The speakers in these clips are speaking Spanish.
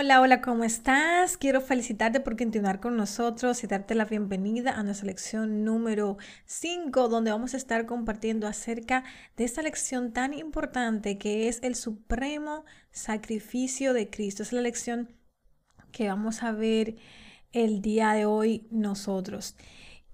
Hola, hola, ¿cómo estás? Quiero felicitarte por continuar con nosotros y darte la bienvenida a nuestra lección número 5, donde vamos a estar compartiendo acerca de esta lección tan importante que es el supremo sacrificio de Cristo. Es la lección que vamos a ver el día de hoy nosotros.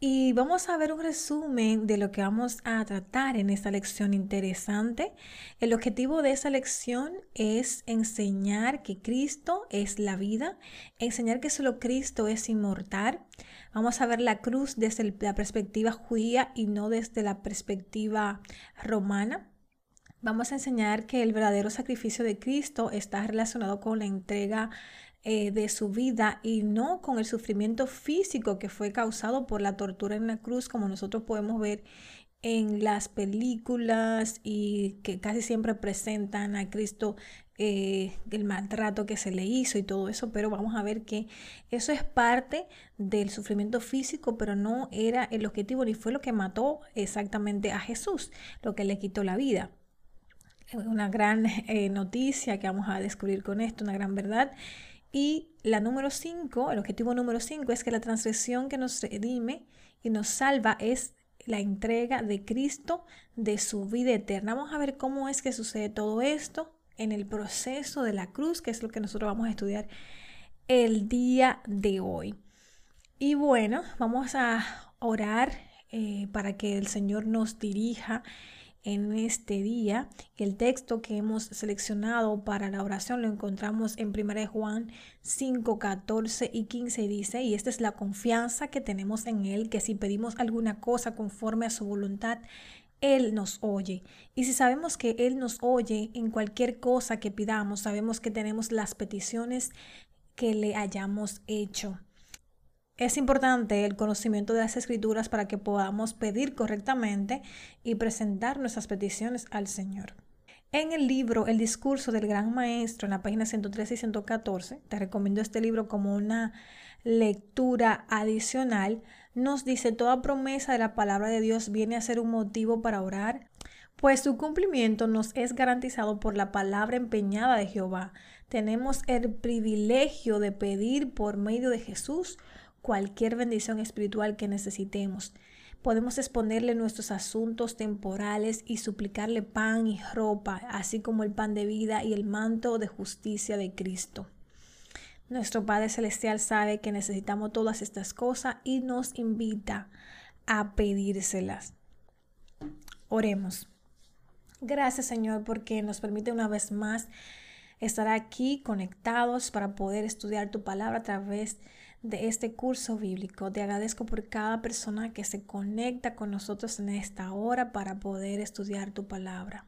Y vamos a ver un resumen de lo que vamos a tratar en esta lección interesante. El objetivo de esta lección es enseñar que Cristo es la vida, enseñar que solo Cristo es inmortal. Vamos a ver la cruz desde la perspectiva judía y no desde la perspectiva romana. Vamos a enseñar que el verdadero sacrificio de Cristo está relacionado con la entrega eh, de su vida y no con el sufrimiento físico que fue causado por la tortura en la cruz, como nosotros podemos ver en las películas y que casi siempre presentan a Cristo eh, el maltrato que se le hizo y todo eso, pero vamos a ver que eso es parte del sufrimiento físico, pero no era el objetivo ni fue lo que mató exactamente a Jesús, lo que le quitó la vida. Una gran eh, noticia que vamos a descubrir con esto, una gran verdad. Y la número 5, el objetivo número 5 es que la transgresión que nos redime y nos salva es la entrega de Cristo de su vida eterna. Vamos a ver cómo es que sucede todo esto en el proceso de la cruz, que es lo que nosotros vamos a estudiar el día de hoy. Y bueno, vamos a orar eh, para que el Señor nos dirija en este día. El texto que hemos seleccionado para la oración lo encontramos en 1 Juan 5, 14 y 15 dice, y esta es la confianza que tenemos en Él, que si pedimos alguna cosa conforme a su voluntad, Él nos oye. Y si sabemos que Él nos oye en cualquier cosa que pidamos, sabemos que tenemos las peticiones que le hayamos hecho. Es importante el conocimiento de las escrituras para que podamos pedir correctamente y presentar nuestras peticiones al Señor. En el libro El discurso del gran maestro, en la página 113 y 114, te recomiendo este libro como una lectura adicional, nos dice toda promesa de la palabra de Dios viene a ser un motivo para orar, pues su cumplimiento nos es garantizado por la palabra empeñada de Jehová. Tenemos el privilegio de pedir por medio de Jesús cualquier bendición espiritual que necesitemos. Podemos exponerle nuestros asuntos temporales y suplicarle pan y ropa, así como el pan de vida y el manto de justicia de Cristo. Nuestro Padre Celestial sabe que necesitamos todas estas cosas y nos invita a pedírselas. Oremos. Gracias Señor porque nos permite una vez más estar aquí conectados para poder estudiar tu palabra a través de de este curso bíblico. Te agradezco por cada persona que se conecta con nosotros en esta hora para poder estudiar tu palabra.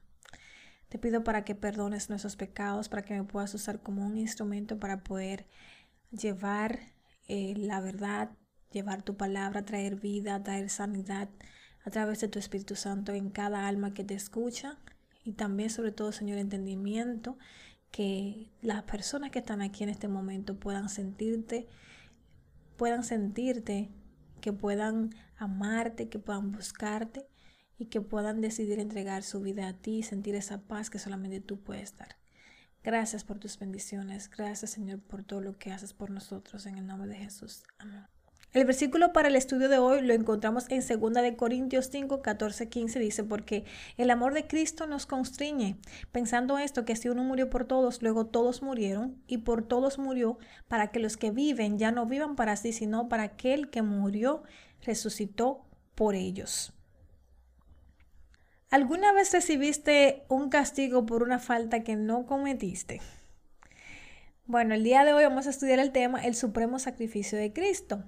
Te pido para que perdones nuestros pecados, para que me puedas usar como un instrumento para poder llevar eh, la verdad, llevar tu palabra, traer vida, traer sanidad a través de tu Espíritu Santo en cada alma que te escucha y también sobre todo, Señor, entendimiento, que las personas que están aquí en este momento puedan sentirte puedan sentirte, que puedan amarte, que puedan buscarte y que puedan decidir entregar su vida a ti y sentir esa paz que solamente tú puedes dar. Gracias por tus bendiciones. Gracias Señor por todo lo que haces por nosotros. En el nombre de Jesús. Amén. El versículo para el estudio de hoy lo encontramos en 2 de Corintios 5, 14, 15. Dice, porque el amor de Cristo nos constriñe, pensando esto, que si uno murió por todos, luego todos murieron, y por todos murió, para que los que viven ya no vivan para sí, sino para aquel que murió, resucitó por ellos. ¿Alguna vez recibiste un castigo por una falta que no cometiste? Bueno, el día de hoy vamos a estudiar el tema el supremo sacrificio de Cristo.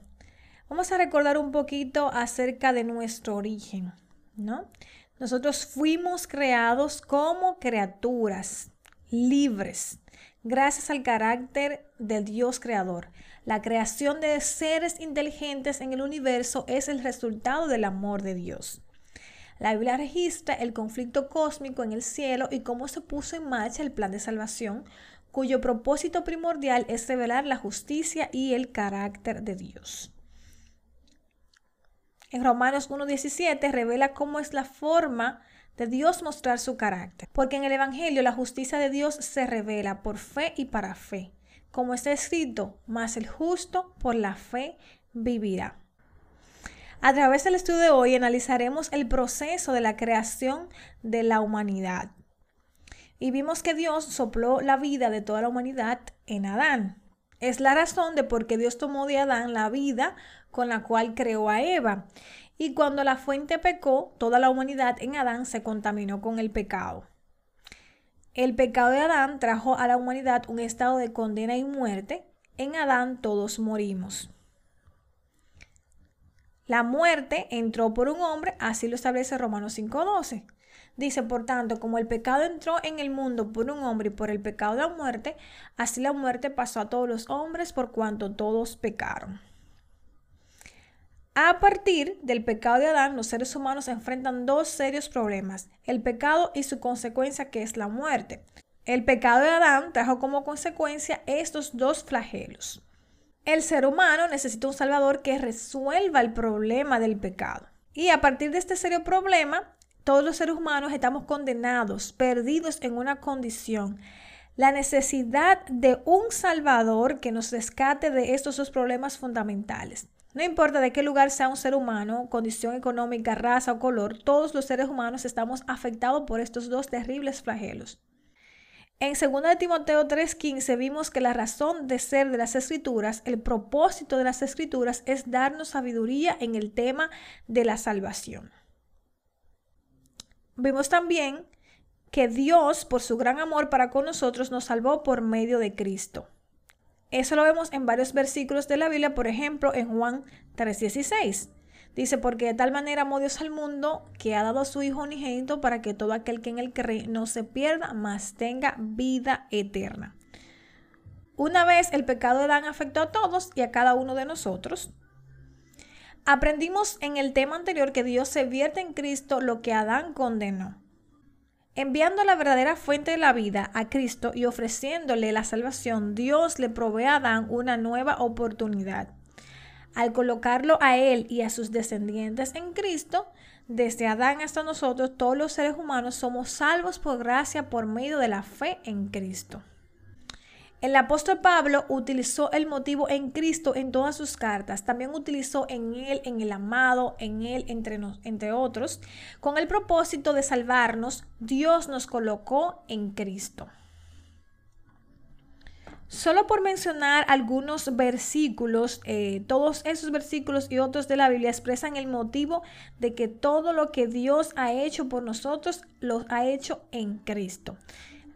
Vamos a recordar un poquito acerca de nuestro origen, ¿no? Nosotros fuimos creados como criaturas libres, gracias al carácter del Dios creador. La creación de seres inteligentes en el universo es el resultado del amor de Dios. La Biblia registra el conflicto cósmico en el cielo y cómo se puso en marcha el plan de salvación, cuyo propósito primordial es revelar la justicia y el carácter de Dios. En Romanos 1.17 revela cómo es la forma de Dios mostrar su carácter. Porque en el Evangelio la justicia de Dios se revela por fe y para fe, como está escrito, mas el justo por la fe vivirá. A través del estudio de hoy analizaremos el proceso de la creación de la humanidad. Y vimos que Dios sopló la vida de toda la humanidad en Adán. Es la razón de por qué Dios tomó de Adán la vida con la cual creó a Eva. Y cuando la fuente pecó, toda la humanidad en Adán se contaminó con el pecado. El pecado de Adán trajo a la humanidad un estado de condena y muerte. En Adán todos morimos. La muerte entró por un hombre, así lo establece Romanos 5.12. Dice, por tanto, como el pecado entró en el mundo por un hombre y por el pecado de la muerte, así la muerte pasó a todos los hombres por cuanto todos pecaron. A partir del pecado de Adán, los seres humanos enfrentan dos serios problemas, el pecado y su consecuencia que es la muerte. El pecado de Adán trajo como consecuencia estos dos flagelos. El ser humano necesita un Salvador que resuelva el problema del pecado. Y a partir de este serio problema, todos los seres humanos estamos condenados, perdidos en una condición. La necesidad de un Salvador que nos rescate de estos dos problemas fundamentales. No importa de qué lugar sea un ser humano, condición económica, raza o color, todos los seres humanos estamos afectados por estos dos terribles flagelos. En 2 de Timoteo 3:15 vimos que la razón de ser de las escrituras, el propósito de las escrituras es darnos sabiduría en el tema de la salvación. Vimos también que Dios, por su gran amor para con nosotros, nos salvó por medio de Cristo. Eso lo vemos en varios versículos de la Biblia, por ejemplo, en Juan 3:16. Dice, porque de tal manera amó Dios al mundo que ha dado a su Hijo unigénito para que todo aquel que en él cree no se pierda, mas tenga vida eterna. Una vez el pecado de Adán afectó a todos y a cada uno de nosotros, Aprendimos en el tema anterior que Dios se vierte en Cristo lo que Adán condenó. Enviando la verdadera fuente de la vida a Cristo y ofreciéndole la salvación, Dios le provee a Adán una nueva oportunidad. Al colocarlo a él y a sus descendientes en Cristo, desde Adán hasta nosotros, todos los seres humanos somos salvos por gracia por medio de la fe en Cristo. El apóstol Pablo utilizó el motivo en Cristo en todas sus cartas. También utilizó en Él, en el amado, en Él, entre, otros. Con el propósito de salvarnos, Dios nos colocó en Cristo. Solo por mencionar algunos versículos, eh, todos esos versículos y otros de la Biblia expresan el motivo de que todo lo que Dios ha hecho por nosotros lo ha hecho en Cristo.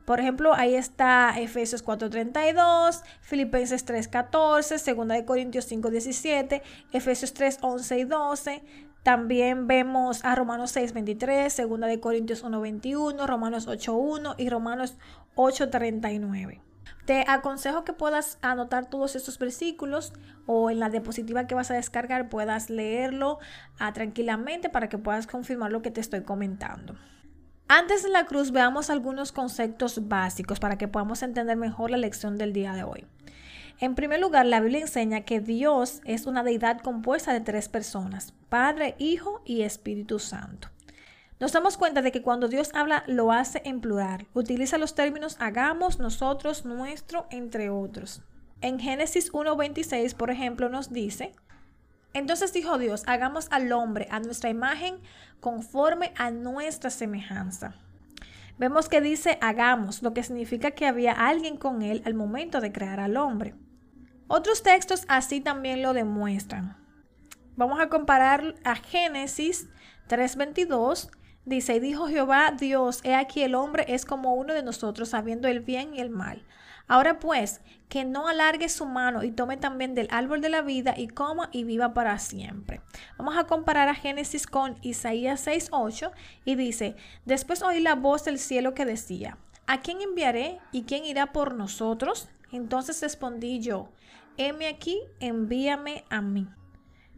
Por ejemplo, ahí está Efesios 4:32, Filipenses 3:14, 2 de Corintios 5:17, Efesios 3:11 y 12. También vemos a Romanos 6:23, 2 de Corintios 1:21, Romanos 8:1 y Romanos 8:39. Te aconsejo que puedas anotar todos estos versículos o en la diapositiva que vas a descargar puedas leerlo ah, tranquilamente para que puedas confirmar lo que te estoy comentando. Antes de la cruz veamos algunos conceptos básicos para que podamos entender mejor la lección del día de hoy. En primer lugar, la Biblia enseña que Dios es una deidad compuesta de tres personas, Padre, Hijo y Espíritu Santo. Nos damos cuenta de que cuando Dios habla lo hace en plural, utiliza los términos hagamos, nosotros, nuestro, entre otros. En Génesis 1.26, por ejemplo, nos dice, entonces dijo Dios, hagamos al hombre a nuestra imagen conforme a nuestra semejanza. Vemos que dice hagamos, lo que significa que había alguien con él al momento de crear al hombre. Otros textos así también lo demuestran. Vamos a comparar a Génesis 3:22. Dice, y dijo Jehová Dios, he aquí el hombre es como uno de nosotros, sabiendo el bien y el mal. Ahora pues, que no alargue su mano y tome también del árbol de la vida y coma y viva para siempre. Vamos a comparar a Génesis con Isaías 6:8 y dice, después oí la voz del cielo que decía, ¿a quién enviaré y quién irá por nosotros? Entonces respondí yo, heme aquí, envíame a mí.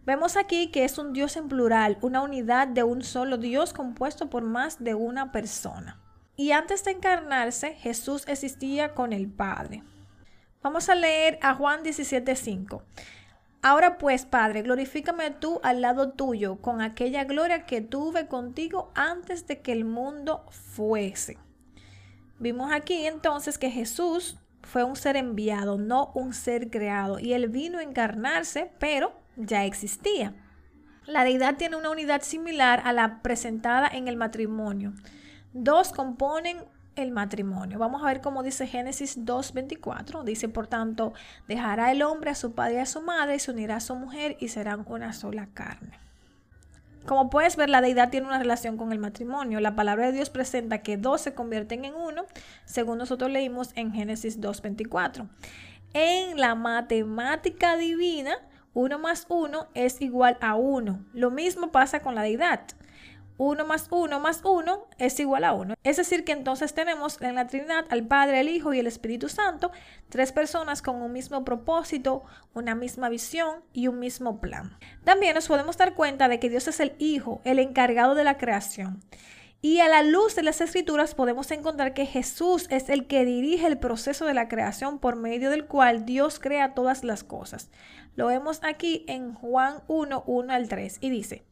Vemos aquí que es un Dios en plural, una unidad de un solo Dios compuesto por más de una persona. Y antes de encarnarse, Jesús existía con el Padre. Vamos a leer a Juan 17:5. Ahora pues, Padre, glorifícame tú al lado tuyo con aquella gloria que tuve contigo antes de que el mundo fuese. Vimos aquí entonces que Jesús fue un ser enviado, no un ser creado. Y él vino a encarnarse, pero ya existía. La deidad tiene una unidad similar a la presentada en el matrimonio. Dos componen el matrimonio. Vamos a ver cómo dice Génesis 2.24. Dice, por tanto, dejará el hombre a su padre y a su madre y se unirá a su mujer y serán una sola carne. Como puedes ver, la deidad tiene una relación con el matrimonio. La palabra de Dios presenta que dos se convierten en uno, según nosotros leímos en Génesis 2.24. En la matemática divina, uno más uno es igual a uno. Lo mismo pasa con la deidad. 1 más 1 más 1 es igual a 1. Es decir, que entonces tenemos en la Trinidad al Padre, el Hijo y el Espíritu Santo, tres personas con un mismo propósito, una misma visión y un mismo plan. También nos podemos dar cuenta de que Dios es el Hijo, el encargado de la creación. Y a la luz de las escrituras podemos encontrar que Jesús es el que dirige el proceso de la creación por medio del cual Dios crea todas las cosas. Lo vemos aquí en Juan 1, 1 al 3 y dice,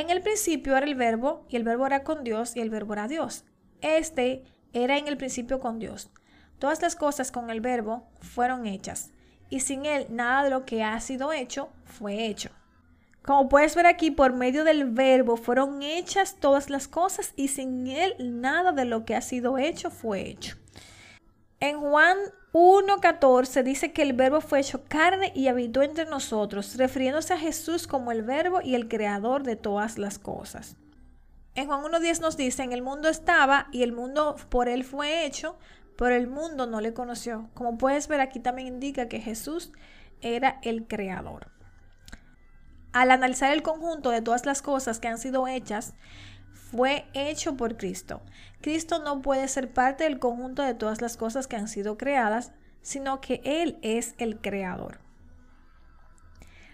en el principio era el verbo y el verbo era con Dios y el verbo era Dios. Este era en el principio con Dios. Todas las cosas con el verbo fueron hechas y sin él nada de lo que ha sido hecho fue hecho. Como puedes ver aquí, por medio del verbo fueron hechas todas las cosas y sin él nada de lo que ha sido hecho fue hecho. En Juan 1.14 dice que el verbo fue hecho carne y habitó entre nosotros, refiriéndose a Jesús como el verbo y el creador de todas las cosas. En Juan 1.10 nos dice, en el mundo estaba y el mundo por él fue hecho, pero el mundo no le conoció. Como puedes ver aquí también indica que Jesús era el creador. Al analizar el conjunto de todas las cosas que han sido hechas, fue hecho por Cristo. Cristo no puede ser parte del conjunto de todas las cosas que han sido creadas, sino que Él es el creador.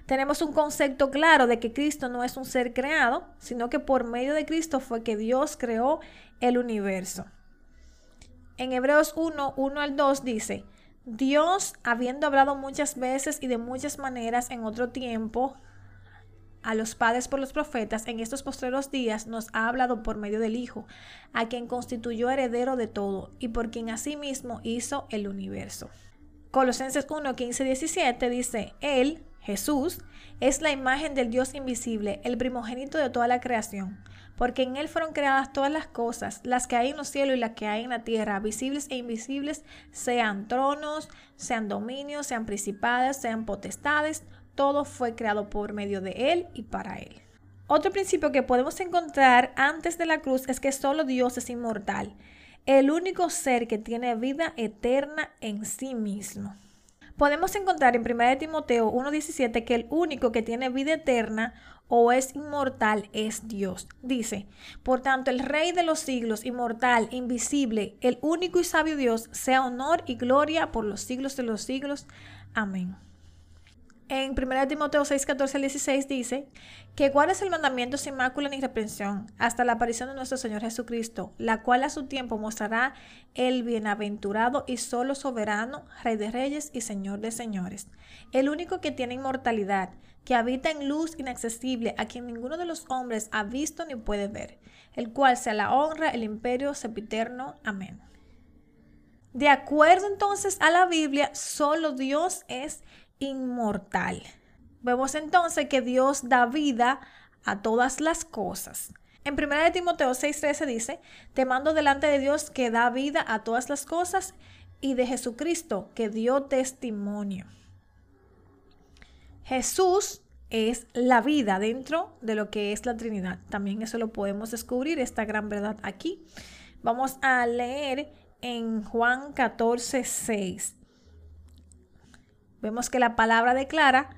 Tenemos un concepto claro de que Cristo no es un ser creado, sino que por medio de Cristo fue que Dios creó el universo. En Hebreos 1, 1 al 2 dice, Dios, habiendo hablado muchas veces y de muchas maneras en otro tiempo a los padres por los profetas, en estos postreros días nos ha hablado por medio del Hijo, a quien constituyó heredero de todo y por quien asimismo hizo el universo. Colosenses 1, 15, 17 dice, Él, Jesús, es la imagen del Dios invisible, el primogénito de toda la creación, porque en Él fueron creadas todas las cosas, las que hay en los cielos y las que hay en la tierra, visibles e invisibles, sean tronos, sean dominios, sean principadas, sean potestades, todo fue creado por medio de Él y para Él. Otro principio que podemos encontrar antes de la cruz es que solo Dios es inmortal, el único ser que tiene vida eterna en sí mismo. Podemos encontrar en 1 Timoteo 1.17 que el único que tiene vida eterna o es inmortal es Dios. Dice, por tanto, el Rey de los siglos, inmortal, invisible, el único y sabio Dios, sea honor y gloria por los siglos de los siglos. Amén. En 1 Timoteo 6, 14 al 16 dice que guardes el mandamiento sin mácula ni reprensión hasta la aparición de nuestro Señor Jesucristo, la cual a su tiempo mostrará el bienaventurado y solo soberano, Rey de Reyes y Señor de Señores, el único que tiene inmortalidad, que habita en luz inaccesible, a quien ninguno de los hombres ha visto ni puede ver, el cual sea la honra, el imperio sepiterno. Amén. De acuerdo entonces a la Biblia, solo Dios es inmortal. Vemos entonces que Dios da vida a todas las cosas. En 1 Timoteo 6:13 dice, te mando delante de Dios que da vida a todas las cosas y de Jesucristo que dio testimonio. Jesús es la vida dentro de lo que es la Trinidad. También eso lo podemos descubrir, esta gran verdad aquí. Vamos a leer en Juan 14, 6. Vemos que la palabra declara,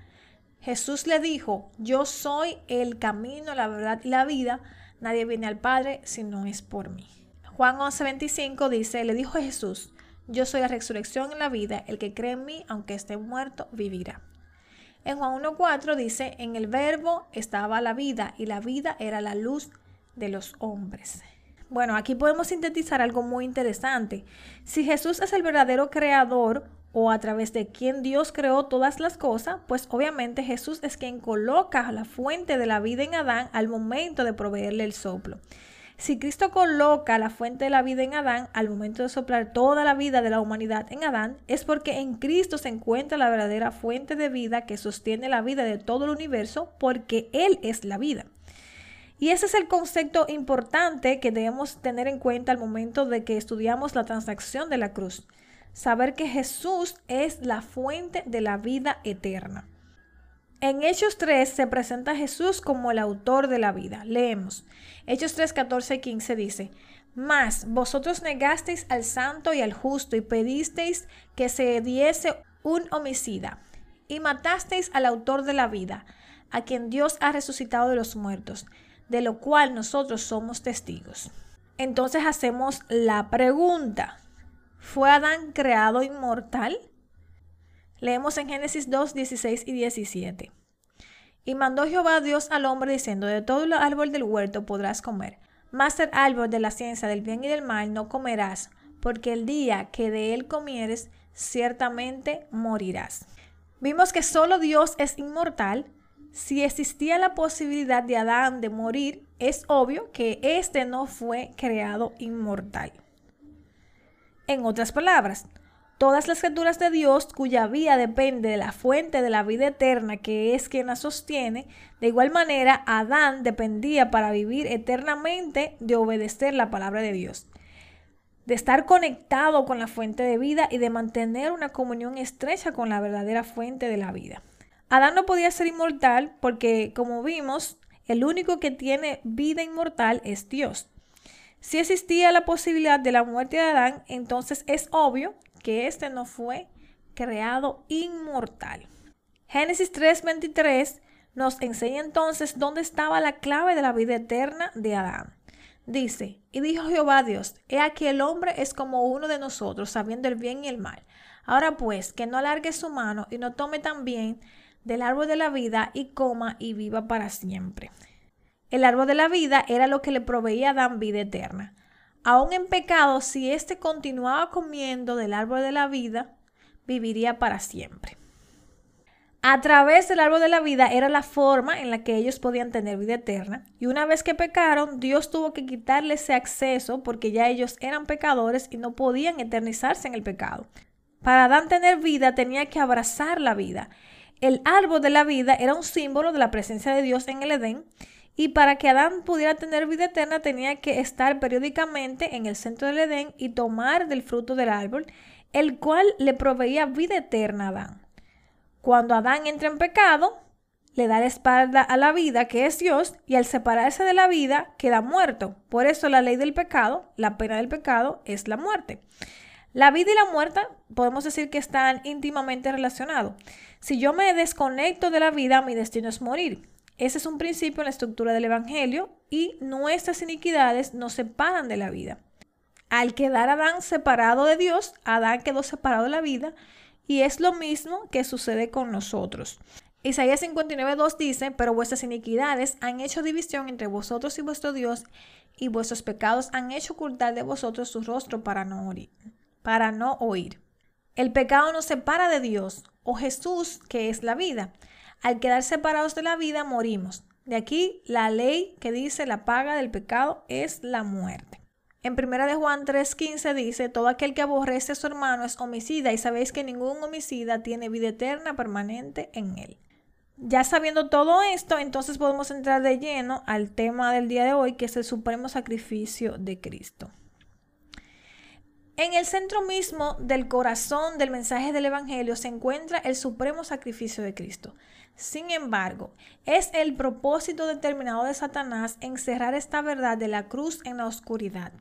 Jesús le dijo, yo soy el camino, la verdad y la vida, nadie viene al Padre si no es por mí. Juan 11:25 dice, le dijo Jesús, yo soy la resurrección y la vida, el que cree en mí, aunque esté muerto, vivirá. En Juan 1.4 dice, en el verbo estaba la vida y la vida era la luz de los hombres. Bueno, aquí podemos sintetizar algo muy interesante. Si Jesús es el verdadero creador, o a través de quien Dios creó todas las cosas, pues obviamente Jesús es quien coloca la fuente de la vida en Adán al momento de proveerle el soplo. Si Cristo coloca la fuente de la vida en Adán al momento de soplar toda la vida de la humanidad en Adán, es porque en Cristo se encuentra la verdadera fuente de vida que sostiene la vida de todo el universo, porque Él es la vida. Y ese es el concepto importante que debemos tener en cuenta al momento de que estudiamos la transacción de la cruz. Saber que Jesús es la fuente de la vida eterna. En Hechos 3 se presenta a Jesús como el autor de la vida. Leemos. Hechos 3, 14 y 15 dice, Mas vosotros negasteis al santo y al justo y pedisteis que se diese un homicida y matasteis al autor de la vida, a quien Dios ha resucitado de los muertos, de lo cual nosotros somos testigos. Entonces hacemos la pregunta, ¿fue Adán creado inmortal? Leemos en Génesis 2, 16 y 17. Y mandó Jehová Dios al hombre diciendo, de todo el árbol del huerto podrás comer, mas el árbol de la ciencia del bien y del mal no comerás, porque el día que de él comieres, ciertamente morirás. Vimos que solo Dios es inmortal. Si existía la posibilidad de Adán de morir, es obvio que éste no fue creado inmortal. En otras palabras, Todas las criaturas de Dios cuya vida depende de la fuente de la vida eterna que es quien la sostiene, de igual manera Adán dependía para vivir eternamente de obedecer la palabra de Dios, de estar conectado con la fuente de vida y de mantener una comunión estrecha con la verdadera fuente de la vida. Adán no podía ser inmortal porque, como vimos, el único que tiene vida inmortal es Dios. Si existía la posibilidad de la muerte de Adán, entonces es obvio que éste no fue creado inmortal. Génesis 3:23 nos enseña entonces dónde estaba la clave de la vida eterna de Adán. Dice, y dijo Jehová Dios, he aquí el hombre es como uno de nosotros, sabiendo el bien y el mal. Ahora pues, que no alargue su mano y no tome también del árbol de la vida y coma y viva para siempre. El árbol de la vida era lo que le proveía a Adán vida eterna aún en pecado, si éste continuaba comiendo del árbol de la vida, viviría para siempre. A través del árbol de la vida era la forma en la que ellos podían tener vida eterna. Y una vez que pecaron, Dios tuvo que quitarle ese acceso porque ya ellos eran pecadores y no podían eternizarse en el pecado. Para Adán tener vida tenía que abrazar la vida. El árbol de la vida era un símbolo de la presencia de Dios en el Edén y para que Adán pudiera tener vida eterna tenía que estar periódicamente en el centro del Edén y tomar del fruto del árbol, el cual le proveía vida eterna a Adán. Cuando Adán entra en pecado, le da la espalda a la vida, que es Dios, y al separarse de la vida, queda muerto. Por eso la ley del pecado, la pena del pecado, es la muerte. La vida y la muerte podemos decir que están íntimamente relacionados. Si yo me desconecto de la vida, mi destino es morir. Ese es un principio en la estructura del Evangelio y nuestras iniquidades nos separan de la vida. Al quedar Adán separado de Dios, Adán quedó separado de la vida y es lo mismo que sucede con nosotros. Isaías 59.2 dice, pero vuestras iniquidades han hecho división entre vosotros y vuestro Dios, y vuestros pecados han hecho ocultar de vosotros su rostro para no oír. Para no oír. El pecado nos separa de Dios, o Jesús, que es la vida. Al quedar separados de la vida, morimos. De aquí la ley que dice la paga del pecado es la muerte. En 1 de Juan 3:15 dice, todo aquel que aborrece a su hermano es homicida y sabéis que ningún homicida tiene vida eterna permanente en él. Ya sabiendo todo esto, entonces podemos entrar de lleno al tema del día de hoy, que es el supremo sacrificio de Cristo. En el centro mismo del corazón del mensaje del Evangelio se encuentra el supremo sacrificio de Cristo. Sin embargo, es el propósito determinado de Satanás encerrar esta verdad de la cruz en la oscuridad.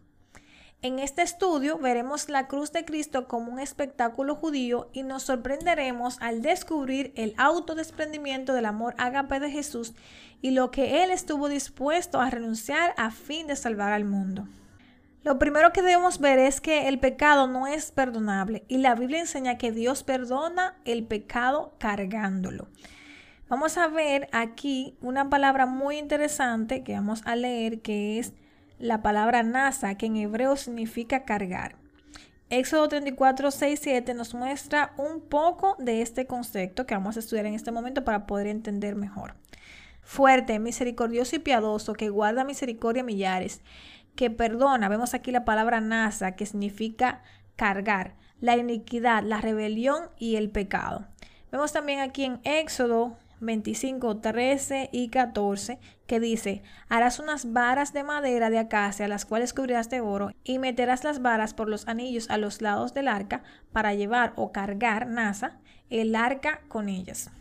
En este estudio veremos la cruz de Cristo como un espectáculo judío y nos sorprenderemos al descubrir el autodesprendimiento del amor ágape de Jesús y lo que él estuvo dispuesto a renunciar a fin de salvar al mundo. Lo primero que debemos ver es que el pecado no es perdonable y la Biblia enseña que Dios perdona el pecado cargándolo. Vamos a ver aquí una palabra muy interesante que vamos a leer, que es la palabra nasa, que en hebreo significa cargar. Éxodo 34, 6, 7 nos muestra un poco de este concepto que vamos a estudiar en este momento para poder entender mejor. Fuerte, misericordioso y piadoso, que guarda misericordia millares, que perdona. Vemos aquí la palabra nasa, que significa cargar, la iniquidad, la rebelión y el pecado. Vemos también aquí en Éxodo 25, 13 y 14, que dice, harás unas varas de madera de acacia, las cuales cubrirás de oro, y meterás las varas por los anillos a los lados del arca para llevar o cargar, nasa, el arca con ellas.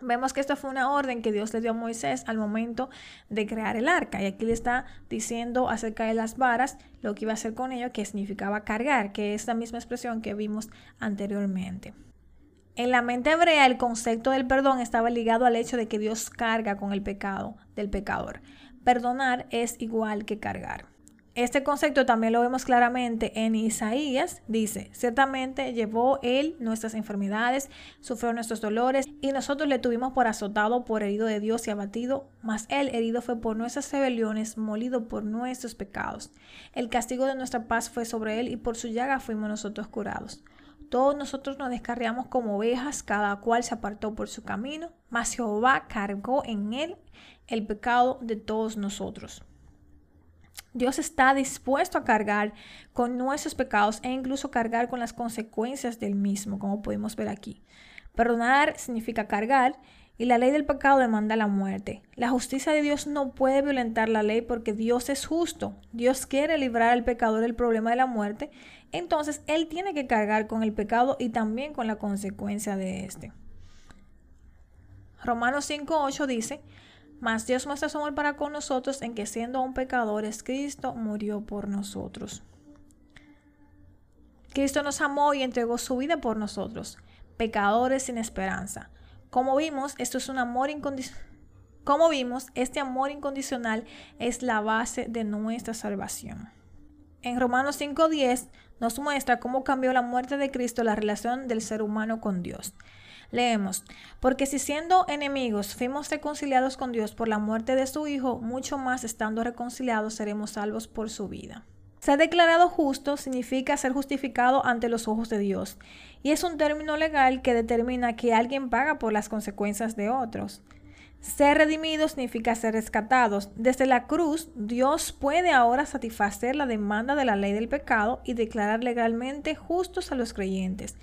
Vemos que esta fue una orden que Dios le dio a Moisés al momento de crear el arca. Y aquí le está diciendo acerca de las varas lo que iba a hacer con ello, que significaba cargar, que es la misma expresión que vimos anteriormente. En la mente hebrea el concepto del perdón estaba ligado al hecho de que Dios carga con el pecado del pecador. Perdonar es igual que cargar. Este concepto también lo vemos claramente en Isaías. Dice, ciertamente llevó él nuestras enfermedades, sufrió nuestros dolores y nosotros le tuvimos por azotado, por herido de Dios y abatido, mas él herido fue por nuestras rebeliones, molido por nuestros pecados. El castigo de nuestra paz fue sobre él y por su llaga fuimos nosotros curados. Todos nosotros nos descarriamos como ovejas, cada cual se apartó por su camino, mas Jehová cargó en él el pecado de todos nosotros. Dios está dispuesto a cargar con nuestros pecados e incluso cargar con las consecuencias del mismo, como podemos ver aquí. Perdonar significa cargar y la ley del pecado demanda la muerte. La justicia de Dios no puede violentar la ley porque Dios es justo. Dios quiere librar al pecador del problema de la muerte entonces él tiene que cargar con el pecado y también con la consecuencia de este. Romanos 5.8 dice, mas Dios muestra su amor para con nosotros en que siendo aún pecadores, Cristo murió por nosotros. Cristo nos amó y entregó su vida por nosotros, pecadores sin esperanza. Como vimos, esto es un amor incondicional. Como vimos, este amor incondicional es la base de nuestra salvación. En Romanos 5.10 nos muestra cómo cambió la muerte de Cristo la relación del ser humano con Dios. Leemos, porque si siendo enemigos fuimos reconciliados con Dios por la muerte de su Hijo, mucho más estando reconciliados seremos salvos por su vida. Ser declarado justo significa ser justificado ante los ojos de Dios, y es un término legal que determina que alguien paga por las consecuencias de otros. Ser redimidos significa ser rescatados. Desde la cruz, Dios puede ahora satisfacer la demanda de la ley del pecado y declarar legalmente justos a los creyentes.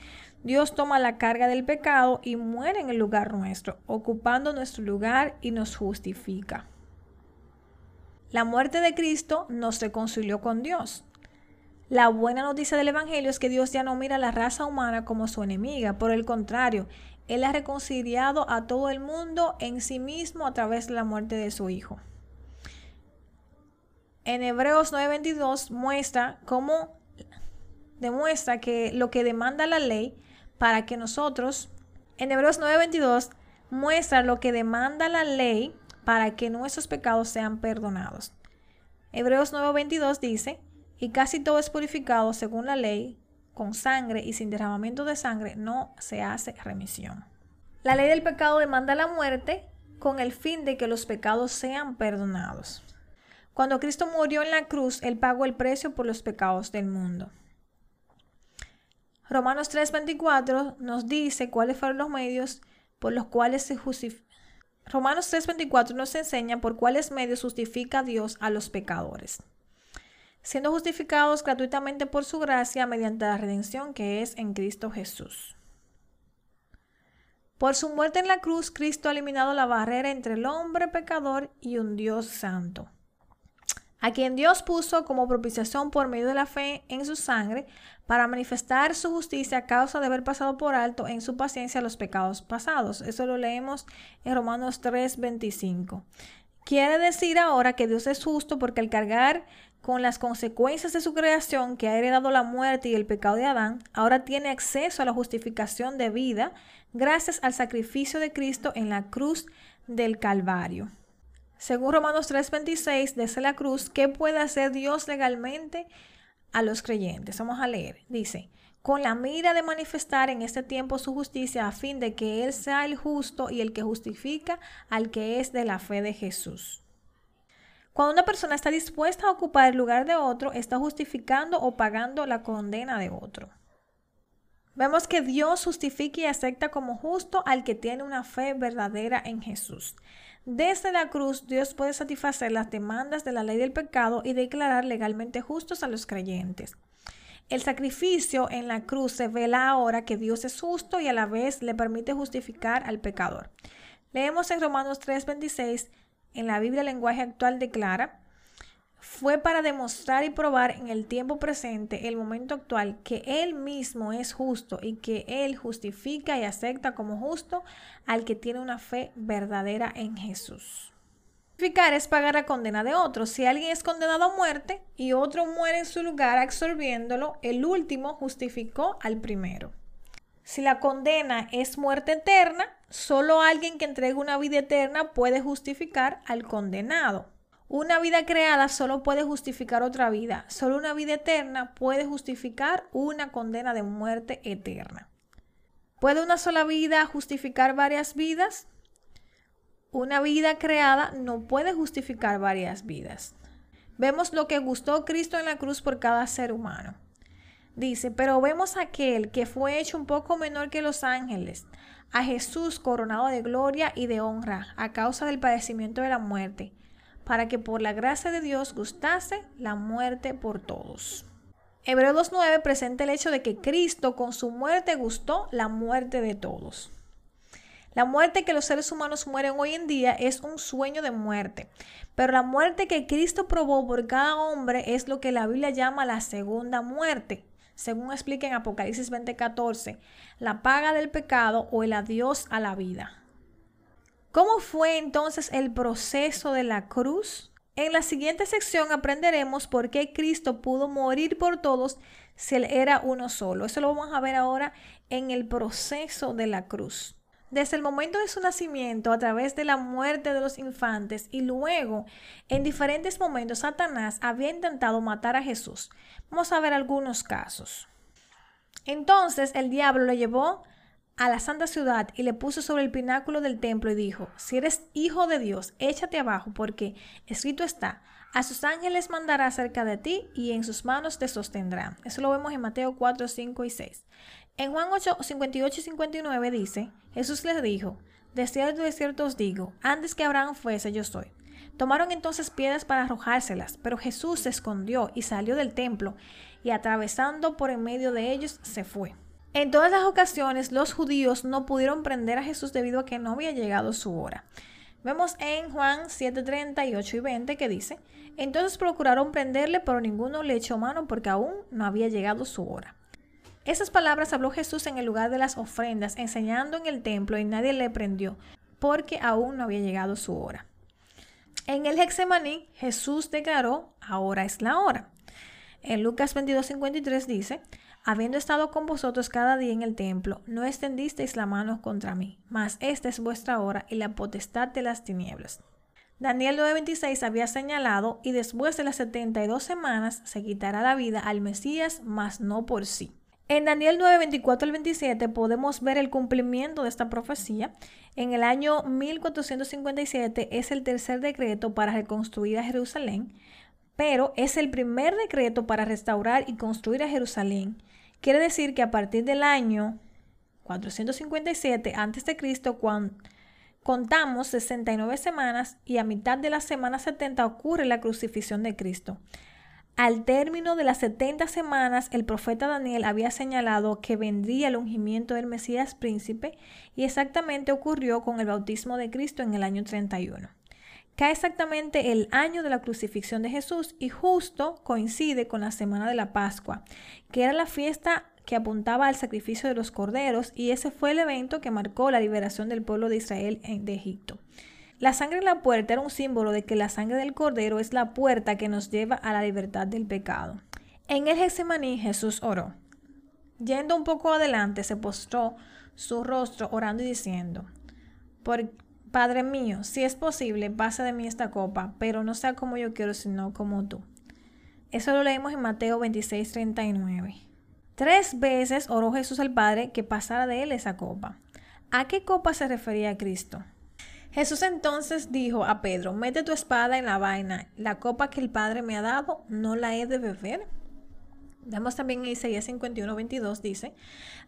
Dios toma la carga del pecado y muere en el lugar nuestro, ocupando nuestro lugar y nos justifica. La muerte de Cristo nos reconcilió con Dios. La buena noticia del Evangelio es que Dios ya no mira a la raza humana como su enemiga, por el contrario, él ha reconciliado a todo el mundo en sí mismo a través de la muerte de su Hijo. En Hebreos 9:22 muestra cómo demuestra que lo que demanda la ley para que nosotros, en Hebreos 9:22 muestra lo que demanda la ley para que nuestros pecados sean perdonados. Hebreos 9:22 dice, y casi todo es purificado según la ley con sangre y sin derramamiento de sangre no se hace remisión. La ley del pecado demanda la muerte con el fin de que los pecados sean perdonados. Cuando Cristo murió en la cruz, Él pagó el precio por los pecados del mundo. Romanos 3:24 nos dice cuáles fueron los medios por los cuales se justifica. Romanos 3:24 nos enseña por cuáles medios justifica Dios a los pecadores siendo justificados gratuitamente por su gracia mediante la redención que es en Cristo Jesús. Por su muerte en la cruz, Cristo ha eliminado la barrera entre el hombre pecador y un Dios santo, a quien Dios puso como propiciación por medio de la fe en su sangre para manifestar su justicia a causa de haber pasado por alto en su paciencia los pecados pasados. Eso lo leemos en Romanos 3:25. Quiere decir ahora que Dios es justo porque al cargar con las consecuencias de su creación que ha heredado la muerte y el pecado de Adán, ahora tiene acceso a la justificación de vida gracias al sacrificio de Cristo en la cruz del Calvario. Según Romanos 3:26, desde la cruz, ¿qué puede hacer Dios legalmente a los creyentes? Vamos a leer. Dice, con la mira de manifestar en este tiempo su justicia a fin de que Él sea el justo y el que justifica al que es de la fe de Jesús. Cuando una persona está dispuesta a ocupar el lugar de otro, está justificando o pagando la condena de otro. Vemos que Dios justifica y acepta como justo al que tiene una fe verdadera en Jesús. Desde la cruz, Dios puede satisfacer las demandas de la ley del pecado y declarar legalmente justos a los creyentes. El sacrificio en la cruz se vela ahora que Dios es justo y a la vez le permite justificar al pecador. Leemos en Romanos 3:26, en la Biblia lenguaje actual declara, fue para demostrar y probar en el tiempo presente, el momento actual, que Él mismo es justo y que Él justifica y acepta como justo al que tiene una fe verdadera en Jesús. Justificar es pagar la condena de otro. Si alguien es condenado a muerte y otro muere en su lugar absorbiéndolo, el último justificó al primero. Si la condena es muerte eterna, solo alguien que entregue una vida eterna puede justificar al condenado. Una vida creada solo puede justificar otra vida. Solo una vida eterna puede justificar una condena de muerte eterna. ¿Puede una sola vida justificar varias vidas? Una vida creada no puede justificar varias vidas. Vemos lo que gustó Cristo en la cruz por cada ser humano. Dice, pero vemos aquel que fue hecho un poco menor que los ángeles, a Jesús coronado de gloria y de honra a causa del padecimiento de la muerte para que por la gracia de Dios gustase la muerte por todos. Hebreos 2.9 presenta el hecho de que Cristo con su muerte gustó la muerte de todos. La muerte que los seres humanos mueren hoy en día es un sueño de muerte, pero la muerte que Cristo probó por cada hombre es lo que la Biblia llama la segunda muerte, según explica en Apocalipsis 20:14, la paga del pecado o el adiós a la vida. ¿Cómo fue entonces el proceso de la cruz? En la siguiente sección aprenderemos por qué Cristo pudo morir por todos si Él era uno solo. Eso lo vamos a ver ahora en el proceso de la cruz. Desde el momento de su nacimiento, a través de la muerte de los infantes y luego en diferentes momentos, Satanás había intentado matar a Jesús. Vamos a ver algunos casos. Entonces el diablo le llevó a la santa ciudad y le puso sobre el pináculo del templo y dijo, si eres hijo de Dios, échate abajo, porque escrito está, a sus ángeles mandará cerca de ti y en sus manos te sostendrán. Eso lo vemos en Mateo 4, 5 y 6. En Juan 8, 58 y 59 dice, Jesús les dijo, de cierto, de cierto os digo, antes que Abraham fuese, yo soy. Tomaron entonces piedras para arrojárselas, pero Jesús se escondió y salió del templo y atravesando por en medio de ellos se fue. En todas las ocasiones los judíos no pudieron prender a Jesús debido a que no había llegado su hora. Vemos en Juan 7:38 y 20 que dice, entonces procuraron prenderle, pero ninguno le echó mano porque aún no había llegado su hora. Esas palabras habló Jesús en el lugar de las ofrendas, enseñando en el templo y nadie le prendió porque aún no había llegado su hora. En el Hexemaní, Jesús declaró, ahora es la hora. En Lucas 22:53 dice, habiendo estado con vosotros cada día en el templo, no extendisteis la mano contra mí, mas esta es vuestra hora y la potestad de las tinieblas. Daniel 9:26 había señalado, y después de las 72 semanas se quitará la vida al Mesías, mas no por sí. En Daniel 9:24 al 27 podemos ver el cumplimiento de esta profecía. En el año 1457 es el tercer decreto para reconstruir a Jerusalén, pero es el primer decreto para restaurar y construir a Jerusalén Quiere decir que a partir del año 457 a.C., cuando contamos 69 semanas y a mitad de la semana 70 ocurre la crucifixión de Cristo. Al término de las 70 semanas, el profeta Daniel había señalado que vendría el ungimiento del Mesías príncipe y exactamente ocurrió con el bautismo de Cristo en el año 31. Cae exactamente el año de la crucifixión de Jesús y justo coincide con la semana de la Pascua, que era la fiesta que apuntaba al sacrificio de los corderos y ese fue el evento que marcó la liberación del pueblo de Israel de Egipto. La sangre en la puerta era un símbolo de que la sangre del cordero es la puerta que nos lleva a la libertad del pecado. En el Getsemaní Jesús oró. Yendo un poco adelante, se postró su rostro orando y diciendo, por, Padre mío, si es posible, pasa de mí esta copa, pero no sea como yo quiero, sino como tú. Eso lo leemos en Mateo 26, 39. Tres veces oró Jesús al Padre que pasara de él esa copa. ¿A qué copa se refería Cristo? Jesús entonces dijo a Pedro, mete tu espada en la vaina, la copa que el Padre me ha dado, ¿no la he de beber? Vemos también en Isaías 51, 22, dice,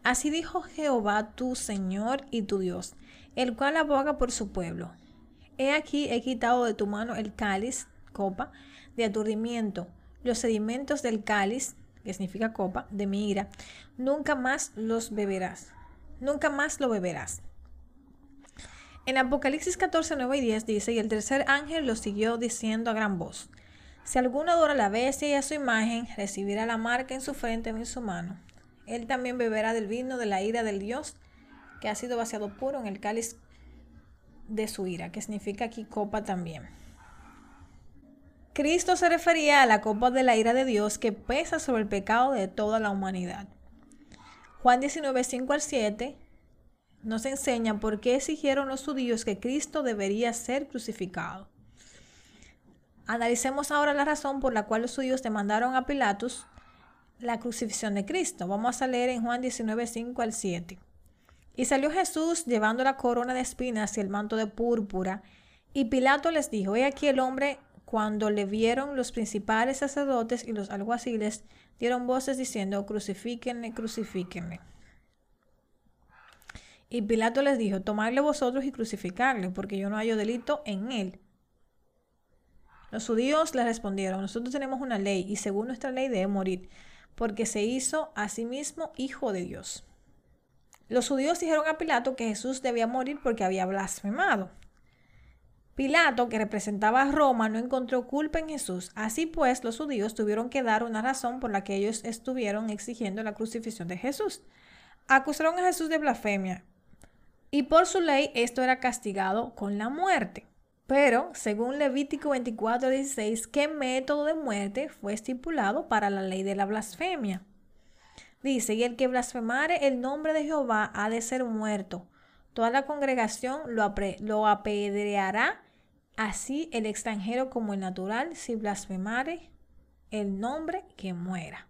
Así dijo Jehová tu Señor y tu Dios, el cual aboga por su pueblo. He aquí he quitado de tu mano el cáliz, copa, de aturdimiento, los sedimentos del cáliz, que significa copa, de mi ira, nunca más los beberás, nunca más lo beberás. En Apocalipsis 14, 9 y 10 dice, y el tercer ángel lo siguió diciendo a gran voz, si alguno adora a la bestia y a su imagen, recibirá la marca en su frente o en su mano. Él también beberá del vino de la ira del Dios, que ha sido vaciado puro en el cáliz de su ira, que significa aquí copa también. Cristo se refería a la copa de la ira de Dios que pesa sobre el pecado de toda la humanidad. Juan 19, 5 al 7 nos enseña por qué exigieron los judíos que Cristo debería ser crucificado. Analicemos ahora la razón por la cual los judíos demandaron a Pilatos la crucifixión de Cristo. Vamos a leer en Juan 19, 5 al 7. Y salió Jesús llevando la corona de espinas y el manto de púrpura. Y Pilato les dijo, he aquí el hombre, cuando le vieron los principales sacerdotes y los alguaciles, dieron voces diciendo, crucifíquenle, crucifíquenle. Y Pilato les dijo, tomadle vosotros y crucificarle, porque yo no hallo delito en él. Los judíos le respondieron, nosotros tenemos una ley y según nuestra ley debe morir, porque se hizo a sí mismo hijo de Dios. Los judíos dijeron a Pilato que Jesús debía morir porque había blasfemado. Pilato, que representaba a Roma, no encontró culpa en Jesús. Así pues, los judíos tuvieron que dar una razón por la que ellos estuvieron exigiendo la crucifixión de Jesús. Acusaron a Jesús de blasfemia y por su ley esto era castigado con la muerte. Pero, según Levítico 24, 16, ¿qué método de muerte fue estipulado para la ley de la blasfemia? Dice, y el que blasfemare el nombre de Jehová ha de ser muerto. Toda la congregación lo, lo apedreará, así el extranjero como el natural, si blasfemare el nombre que muera.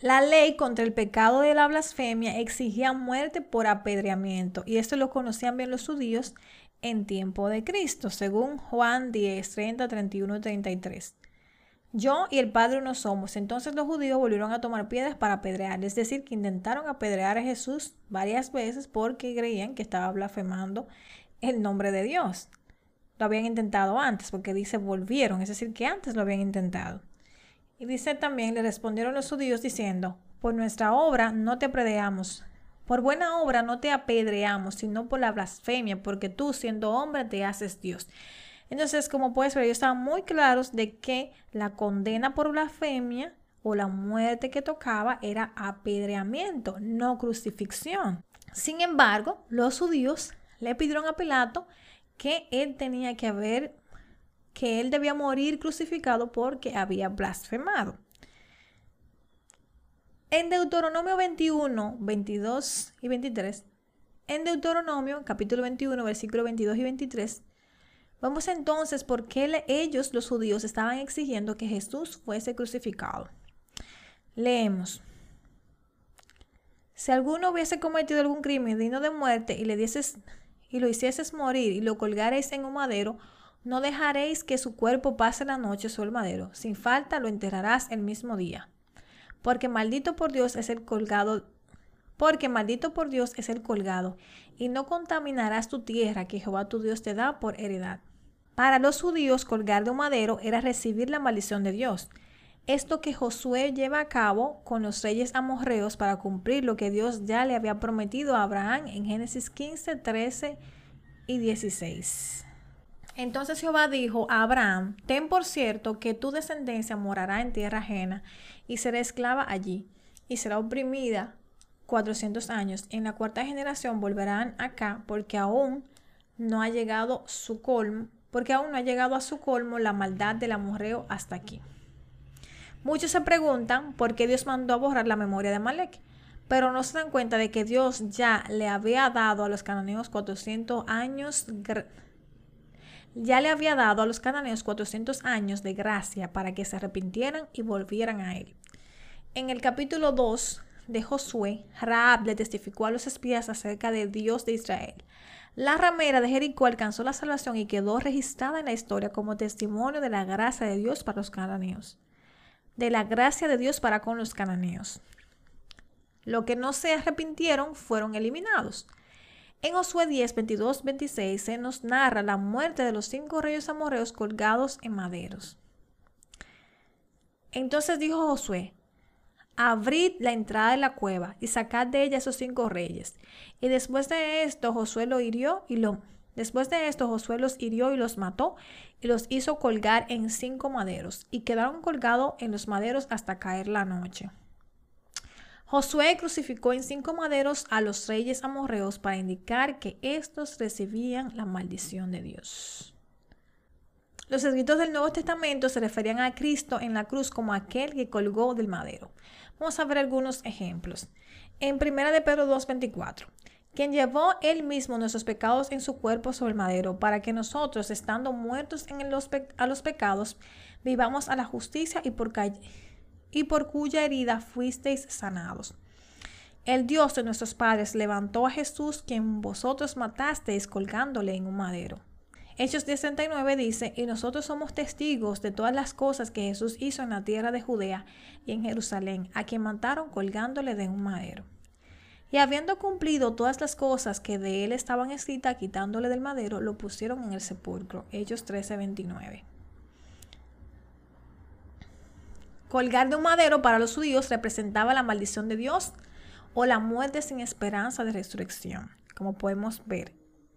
La ley contra el pecado de la blasfemia exigía muerte por apedreamiento, y esto lo conocían bien los judíos en tiempo de Cristo, según Juan 10, 30, 31 33. Yo y el Padre no somos. Entonces los judíos volvieron a tomar piedras para apedrear, es decir, que intentaron apedrear a Jesús varias veces porque creían que estaba blasfemando el nombre de Dios. Lo habían intentado antes, porque dice volvieron, es decir, que antes lo habían intentado. Y dice también, le respondieron los judíos diciendo, por nuestra obra no te apedreamos, por buena obra no te apedreamos, sino por la blasfemia, porque tú siendo hombre te haces Dios. Entonces, como puedes ver, ellos estaban muy claros de que la condena por blasfemia o la muerte que tocaba era apedreamiento, no crucifixión. Sin embargo, los judíos le pidieron a Pilato que él tenía que haber, que él debía morir crucificado porque había blasfemado. En Deuteronomio 21, 22 y 23, en Deuteronomio capítulo 21, versículo 22 y 23, vamos entonces por qué ellos, los judíos, estaban exigiendo que Jesús fuese crucificado. Leemos. Si alguno hubiese cometido algún crimen digno de muerte y le dieses y lo hicieses morir y lo colgareis en un madero, no dejaréis que su cuerpo pase la noche sobre el madero. Sin falta lo enterrarás el mismo día porque maldito por Dios es el colgado, porque maldito por Dios es el colgado, y no contaminarás tu tierra que Jehová tu Dios te da por heredad. Para los judíos colgar de un madero era recibir la maldición de Dios. Esto que Josué lleva a cabo con los reyes amorreos para cumplir lo que Dios ya le había prometido a Abraham en Génesis 15, 13 y 16. Entonces Jehová dijo a Abraham, ten por cierto que tu descendencia morará en tierra ajena y será esclava allí, y será oprimida cuatrocientos años. En la cuarta generación volverán acá, porque aún no ha llegado su colmo, porque aún no ha llegado a su colmo la maldad del amorreo hasta aquí. Muchos se preguntan por qué Dios mandó a borrar la memoria de Malek, pero no se dan cuenta de que Dios ya le había dado a los cananeos 400 años ya le había dado a los cananeos 400 años de gracia para que se arrepintieran y volvieran a él. En el capítulo 2 de Josué, Raab le testificó a los espías acerca del Dios de Israel. La ramera de Jericó alcanzó la salvación y quedó registrada en la historia como testimonio de la gracia de Dios para los cananeos. de la gracia de Dios para con los cananeos. Lo que no se arrepintieron fueron eliminados. En Josué 10, 22, 26 se nos narra la muerte de los cinco reyes amorreos colgados en maderos. Entonces dijo Josué, abrid la entrada de la cueva y sacad de ella esos cinco reyes. Y después de esto Josué lo hirió y lo Después de esto Josué los hirió y los mató y los hizo colgar en cinco maderos y quedaron colgados en los maderos hasta caer la noche. Josué crucificó en cinco maderos a los reyes amorreos para indicar que éstos recibían la maldición de Dios. Los escritos del Nuevo Testamento se referían a Cristo en la cruz como aquel que colgó del madero. Vamos a ver algunos ejemplos. En 1 de Pedro 2.24, quien llevó él mismo nuestros pecados en su cuerpo sobre el madero, para que nosotros, estando muertos en los a los pecados, vivamos a la justicia y por, y por cuya herida fuisteis sanados. El Dios de nuestros padres levantó a Jesús, quien vosotros matasteis colgándole en un madero. Hechos 69 dice, y nosotros somos testigos de todas las cosas que Jesús hizo en la tierra de Judea y en Jerusalén, a quien mataron colgándole de un madero. Y habiendo cumplido todas las cosas que de él estaban escritas, quitándole del madero, lo pusieron en el sepulcro. Hechos 13:29. Colgar de un madero para los judíos representaba la maldición de Dios o la muerte sin esperanza de resurrección, como podemos ver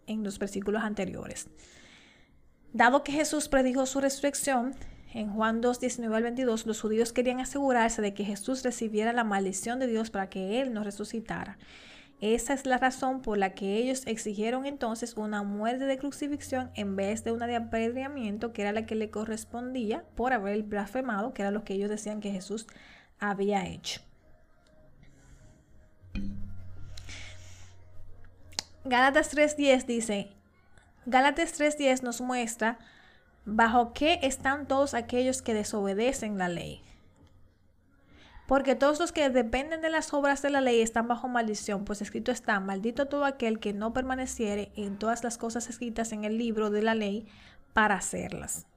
en los versículos anteriores. Dado que Jesús predijo su resurrección, en Juan 2, 19 al 22, los judíos querían asegurarse de que Jesús recibiera la maldición de Dios para que Él no resucitara. Esa es la razón por la que ellos exigieron entonces una muerte de crucifixión en vez de una de apedreamiento, que era la que le correspondía por haber blasfemado, que era lo que ellos decían que Jesús había hecho. Gálatas 3.10 dice, Gálatas 3.10 nos muestra ¿Bajo qué están todos aquellos que desobedecen la ley? Porque todos los que dependen de las obras de la ley están bajo maldición, pues escrito está, maldito todo aquel que no permaneciere en todas las cosas escritas en el libro de la ley para hacerlas.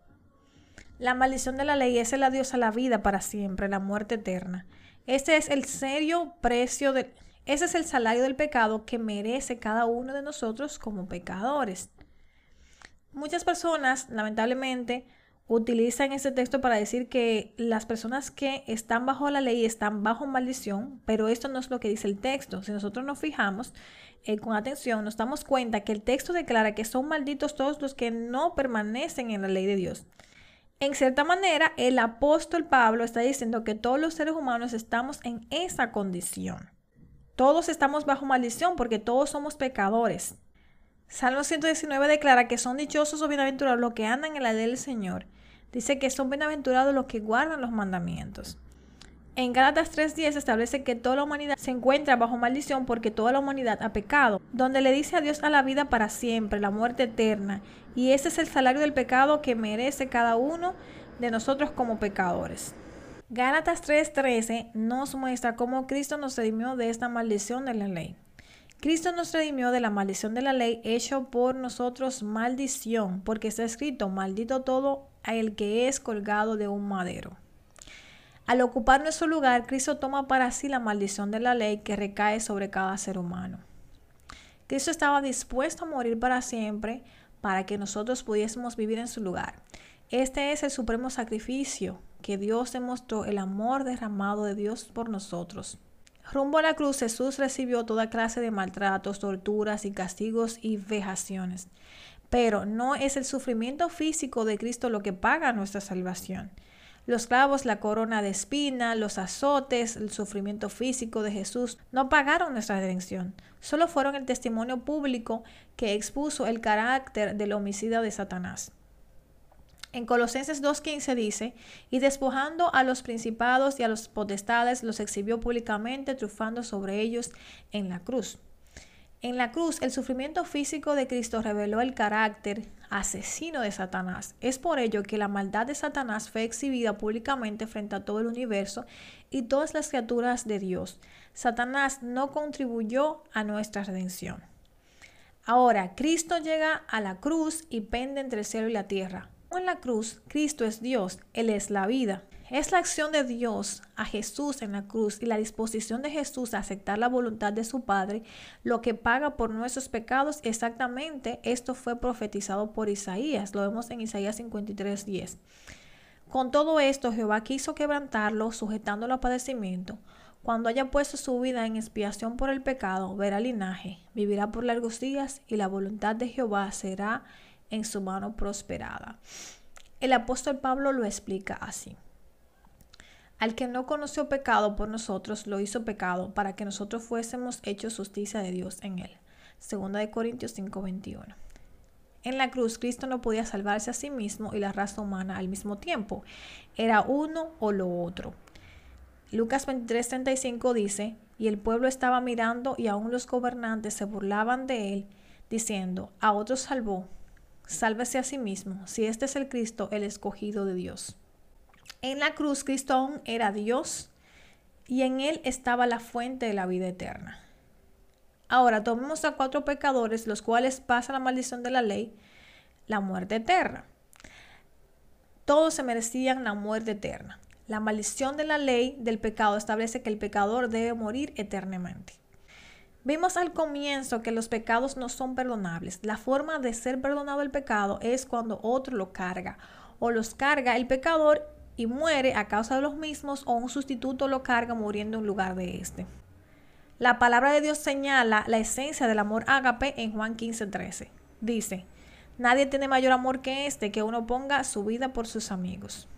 La maldición de la ley es el adiós a la vida para siempre, la muerte eterna. Ese es el serio precio de, ese es el salario del pecado que merece cada uno de nosotros como pecadores. Muchas personas, lamentablemente, utilizan este texto para decir que las personas que están bajo la ley están bajo maldición, pero esto no es lo que dice el texto. Si nosotros nos fijamos eh, con atención, nos damos cuenta que el texto declara que son malditos todos los que no permanecen en la ley de Dios. En cierta manera, el apóstol Pablo está diciendo que todos los seres humanos estamos en esa condición. Todos estamos bajo maldición porque todos somos pecadores. Salmo 119 declara que son dichosos o bienaventurados los que andan en la ley del Señor. Dice que son bienaventurados los que guardan los mandamientos. En Gálatas 3:10 establece que toda la humanidad se encuentra bajo maldición porque toda la humanidad ha pecado, donde le dice adiós a la vida para siempre, la muerte eterna, y ese es el salario del pecado que merece cada uno de nosotros como pecadores. Gálatas 3:13 nos muestra cómo Cristo nos redimió de esta maldición de la ley. Cristo nos redimió de la maldición de la ley, hecho por nosotros maldición, porque está escrito, maldito todo el que es colgado de un madero. Al ocupar nuestro lugar, Cristo toma para sí la maldición de la ley que recae sobre cada ser humano. Cristo estaba dispuesto a morir para siempre para que nosotros pudiésemos vivir en su lugar. Este es el supremo sacrificio que Dios demostró, el amor derramado de Dios por nosotros. Rumbo a la cruz, Jesús recibió toda clase de maltratos, torturas y castigos y vejaciones. Pero no es el sufrimiento físico de Cristo lo que paga nuestra salvación. Los clavos, la corona de espina, los azotes, el sufrimiento físico de Jesús no pagaron nuestra redención. Solo fueron el testimonio público que expuso el carácter del homicida de Satanás. En Colosenses 2.15 dice, y despojando a los principados y a los potestades, los exhibió públicamente, trufando sobre ellos en la cruz. En la cruz, el sufrimiento físico de Cristo reveló el carácter asesino de Satanás. Es por ello que la maldad de Satanás fue exhibida públicamente frente a todo el universo y todas las criaturas de Dios. Satanás no contribuyó a nuestra redención. Ahora, Cristo llega a la cruz y pende entre el cielo y la tierra en la cruz, Cristo es Dios, Él es la vida. Es la acción de Dios a Jesús en la cruz y la disposición de Jesús a aceptar la voluntad de su Padre lo que paga por nuestros pecados. Exactamente esto fue profetizado por Isaías. Lo vemos en Isaías 53, 10. Con todo esto, Jehová quiso quebrantarlo, sujetándolo a padecimiento. Cuando haya puesto su vida en expiación por el pecado, verá linaje, vivirá por largos días y la voluntad de Jehová será en su mano prosperada. El apóstol Pablo lo explica así. Al que no conoció pecado por nosotros, lo hizo pecado para que nosotros fuésemos hechos justicia de Dios en él. Segunda de Corintios 5:21. En la cruz Cristo no podía salvarse a sí mismo y la raza humana al mismo tiempo. Era uno o lo otro. Lucas 23:35 dice, y el pueblo estaba mirando y aún los gobernantes se burlaban de él, diciendo, a otro salvó, sálvese a sí mismo, si este es el Cristo, el escogido de Dios. En la cruz Cristo aún era Dios y en él estaba la fuente de la vida eterna. Ahora tomemos a cuatro pecadores, los cuales pasan la maldición de la ley, la muerte eterna. Todos se merecían la muerte eterna. La maldición de la ley del pecado establece que el pecador debe morir eternamente. Vimos al comienzo que los pecados no son perdonables. La forma de ser perdonado el pecado es cuando otro lo carga o los carga el pecador y muere a causa de los mismos o un sustituto lo carga muriendo en lugar de este. La palabra de Dios señala la esencia del amor ágape en Juan 15:13. Dice, nadie tiene mayor amor que este, que uno ponga su vida por sus amigos.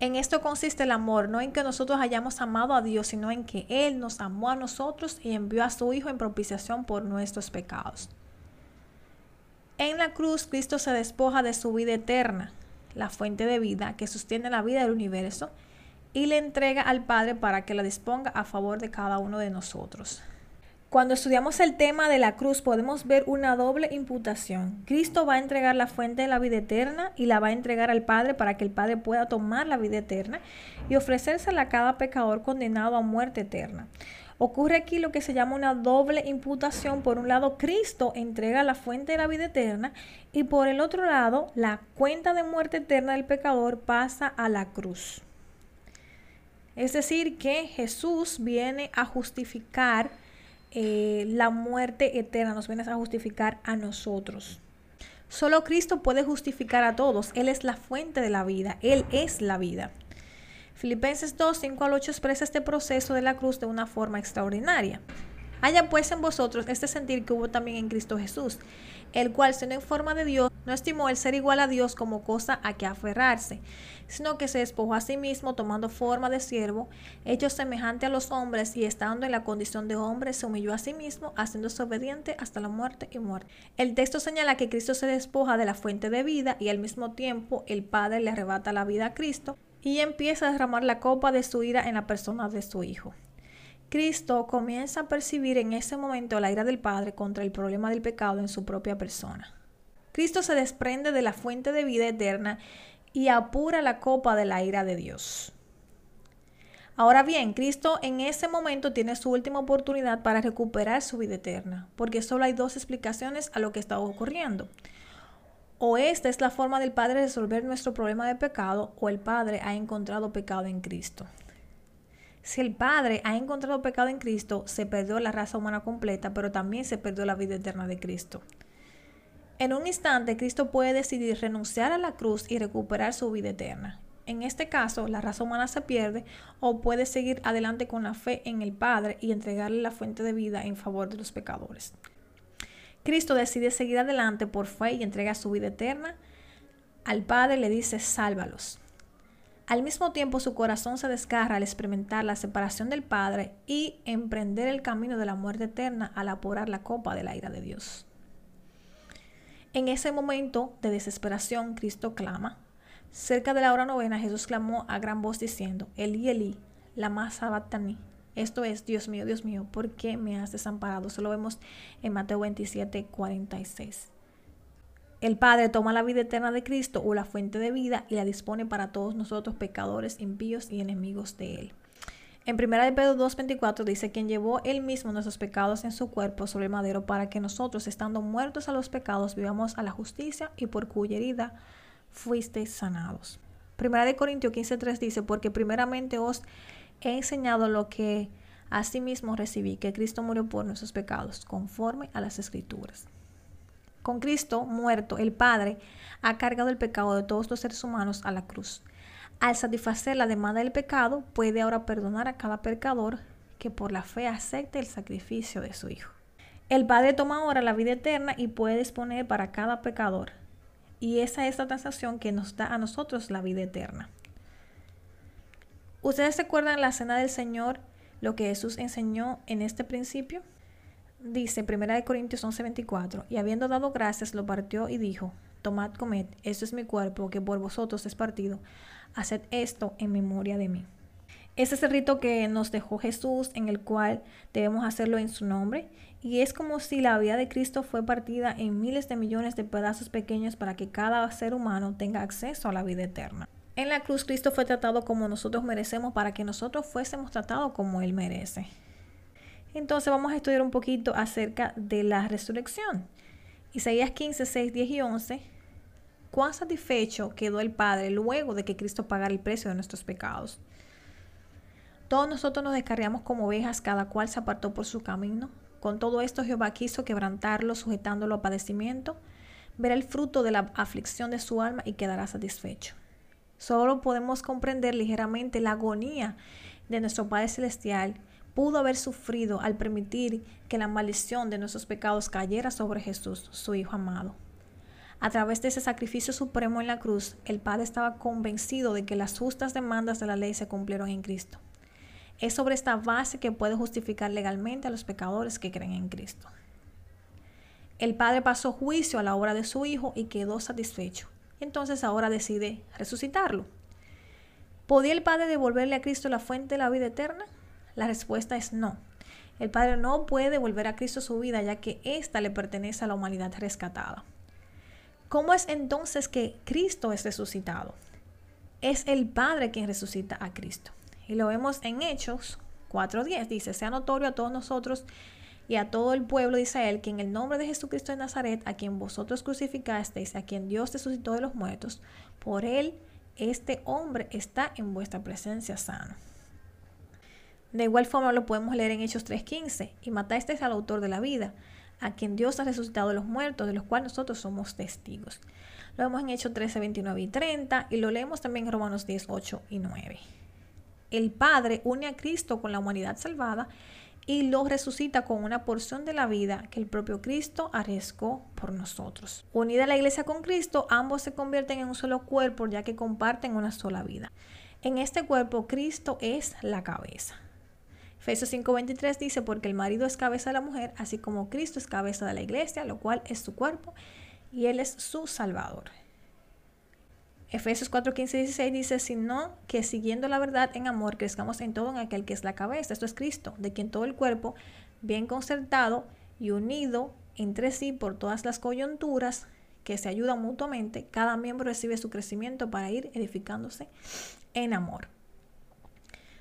En esto consiste el amor, no en que nosotros hayamos amado a Dios, sino en que Él nos amó a nosotros y envió a su Hijo en propiciación por nuestros pecados. En la cruz, Cristo se despoja de su vida eterna, la fuente de vida que sostiene la vida del universo, y le entrega al Padre para que la disponga a favor de cada uno de nosotros. Cuando estudiamos el tema de la cruz podemos ver una doble imputación. Cristo va a entregar la fuente de la vida eterna y la va a entregar al Padre para que el Padre pueda tomar la vida eterna y ofrecérsela a cada pecador condenado a muerte eterna. Ocurre aquí lo que se llama una doble imputación. Por un lado, Cristo entrega la fuente de la vida eterna y por el otro lado, la cuenta de muerte eterna del pecador pasa a la cruz. Es decir, que Jesús viene a justificar eh, la muerte eterna, nos viene a justificar a nosotros. Solo Cristo puede justificar a todos. Él es la fuente de la vida. Él es la vida. Filipenses 2, 5 al 8 expresa este proceso de la cruz de una forma extraordinaria. Haya pues en vosotros este sentir que hubo también en Cristo Jesús, el cual siendo en forma de Dios, no estimó el ser igual a Dios como cosa a que aferrarse, sino que se despojó a sí mismo tomando forma de siervo, hecho semejante a los hombres y estando en la condición de hombre, se humilló a sí mismo, haciéndose obediente hasta la muerte y muerte. El texto señala que Cristo se despoja de la fuente de vida y al mismo tiempo el Padre le arrebata la vida a Cristo y empieza a derramar la copa de su ira en la persona de su Hijo. Cristo comienza a percibir en ese momento la ira del Padre contra el problema del pecado en su propia persona. Cristo se desprende de la fuente de vida eterna y apura la copa de la ira de Dios. Ahora bien, Cristo en ese momento tiene su última oportunidad para recuperar su vida eterna, porque solo hay dos explicaciones a lo que está ocurriendo. O esta es la forma del Padre resolver nuestro problema de pecado, o el Padre ha encontrado pecado en Cristo. Si el Padre ha encontrado pecado en Cristo, se perdió la raza humana completa, pero también se perdió la vida eterna de Cristo. En un instante, Cristo puede decidir renunciar a la cruz y recuperar su vida eterna. En este caso, la raza humana se pierde o puede seguir adelante con la fe en el Padre y entregarle la fuente de vida en favor de los pecadores. Cristo decide seguir adelante por fe y entrega su vida eterna. Al Padre le dice, sálvalos. Al mismo tiempo su corazón se desgarra al experimentar la separación del Padre y emprender el camino de la muerte eterna al apurar la copa de la ira de Dios. En ese momento de desesperación, Cristo clama. Cerca de la hora novena, Jesús clamó a gran voz diciendo, Eli, Eli, lama sabachthani, esto es, Dios mío, Dios mío, ¿por qué me has desamparado? Eso lo vemos en Mateo 27, 46. El Padre toma la vida eterna de Cristo o la fuente de vida y la dispone para todos nosotros pecadores, impíos y enemigos de Él. En 1 de Pedro 2.24 dice, quien llevó Él mismo nuestros pecados en su cuerpo sobre el madero para que nosotros, estando muertos a los pecados, vivamos a la justicia y por cuya herida fuisteis sanados. Primera de Corintios 15:3 dice, porque primeramente os he enseñado lo que asimismo recibí, que Cristo murió por nuestros pecados, conforme a las escrituras. Con Cristo muerto, el Padre ha cargado el pecado de todos los seres humanos a la cruz. Al satisfacer la demanda del pecado, puede ahora perdonar a cada pecador que por la fe acepte el sacrificio de su Hijo. El Padre toma ahora la vida eterna y puede disponer para cada pecador. Y esa es la transacción que nos da a nosotros la vida eterna. ¿Ustedes se acuerdan la cena del Señor, lo que Jesús enseñó en este principio? Dice 1 Corintios 11:24, y habiendo dado gracias, lo partió y dijo, tomad, comed, esto es mi cuerpo que por vosotros es partido, haced esto en memoria de mí. Ese es el rito que nos dejó Jesús, en el cual debemos hacerlo en su nombre, y es como si la vida de Cristo fue partida en miles de millones de pedazos pequeños para que cada ser humano tenga acceso a la vida eterna. En la cruz Cristo fue tratado como nosotros merecemos para que nosotros fuésemos tratados como Él merece. Entonces vamos a estudiar un poquito acerca de la resurrección. Isaías 15, 6, 10 y 11. ¿Cuán satisfecho quedó el Padre luego de que Cristo pagara el precio de nuestros pecados? Todos nosotros nos descarriamos como ovejas, cada cual se apartó por su camino. Con todo esto Jehová quiso quebrantarlo, sujetándolo a padecimiento. Verá el fruto de la aflicción de su alma y quedará satisfecho. Solo podemos comprender ligeramente la agonía de nuestro Padre Celestial pudo haber sufrido al permitir que la maldición de nuestros pecados cayera sobre Jesús, su Hijo amado. A través de ese sacrificio supremo en la cruz, el Padre estaba convencido de que las justas demandas de la ley se cumplieron en Cristo. Es sobre esta base que puede justificar legalmente a los pecadores que creen en Cristo. El Padre pasó juicio a la obra de su Hijo y quedó satisfecho. Entonces ahora decide resucitarlo. ¿Podía el Padre devolverle a Cristo la fuente de la vida eterna? La respuesta es no. El Padre no puede devolver a Cristo su vida ya que ésta le pertenece a la humanidad rescatada. ¿Cómo es entonces que Cristo es resucitado? Es el Padre quien resucita a Cristo. Y lo vemos en Hechos 4.10. Dice, sea notorio a todos nosotros y a todo el pueblo de Israel que en el nombre de Jesucristo de Nazaret, a quien vosotros crucificasteis, a quien Dios resucitó de los muertos, por él este hombre está en vuestra presencia sano. De igual forma lo podemos leer en Hechos 3:15, y matasteis al autor de la vida, a quien Dios ha resucitado de los muertos, de los cuales nosotros somos testigos. Lo vemos en Hechos 13, 29 y 30, y lo leemos también en Romanos 10, 8 y 9. El Padre une a Cristo con la humanidad salvada y lo resucita con una porción de la vida que el propio Cristo arriesgó por nosotros. Unida la iglesia con Cristo, ambos se convierten en un solo cuerpo ya que comparten una sola vida. En este cuerpo, Cristo es la cabeza. Efesios 5:23 dice, porque el marido es cabeza de la mujer, así como Cristo es cabeza de la iglesia, lo cual es su cuerpo, y Él es su Salvador. Efesios 4, 15 y 16 dice, sino que siguiendo la verdad en amor, crezcamos en todo en aquel que es la cabeza, esto es Cristo, de quien todo el cuerpo, bien concertado y unido entre sí por todas las coyunturas que se ayudan mutuamente, cada miembro recibe su crecimiento para ir edificándose en amor.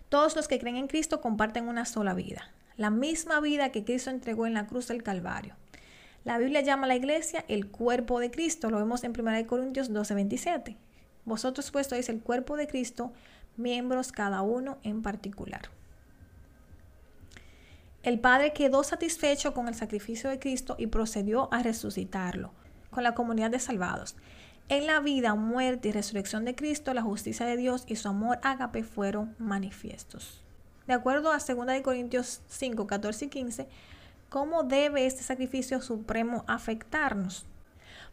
Todos los que creen en Cristo comparten una sola vida, la misma vida que Cristo entregó en la cruz del Calvario. La Biblia llama a la iglesia el cuerpo de Cristo, lo vemos en 1 Corintios 12, 27. Vosotros pues sois el cuerpo de Cristo, miembros cada uno en particular. El Padre quedó satisfecho con el sacrificio de Cristo y procedió a resucitarlo con la comunidad de salvados. En la vida, muerte y resurrección de Cristo, la justicia de Dios y su amor ágape fueron manifiestos. De acuerdo a 2 Corintios 5, 14 y 15, ¿cómo debe este sacrificio supremo afectarnos?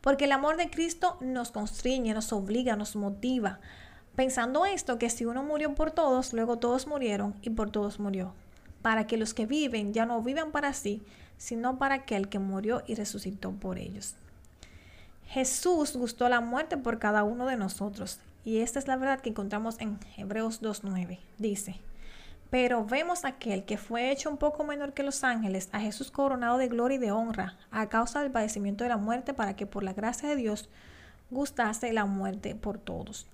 Porque el amor de Cristo nos constriñe, nos obliga, nos motiva. Pensando esto, que si uno murió por todos, luego todos murieron y por todos murió. Para que los que viven ya no vivan para sí, sino para aquel que murió y resucitó por ellos. Jesús gustó la muerte por cada uno de nosotros. Y esta es la verdad que encontramos en Hebreos 2.9. Dice, pero vemos aquel que fue hecho un poco menor que los ángeles, a Jesús coronado de gloria y de honra, a causa del padecimiento de la muerte, para que por la gracia de Dios gustase la muerte por todos.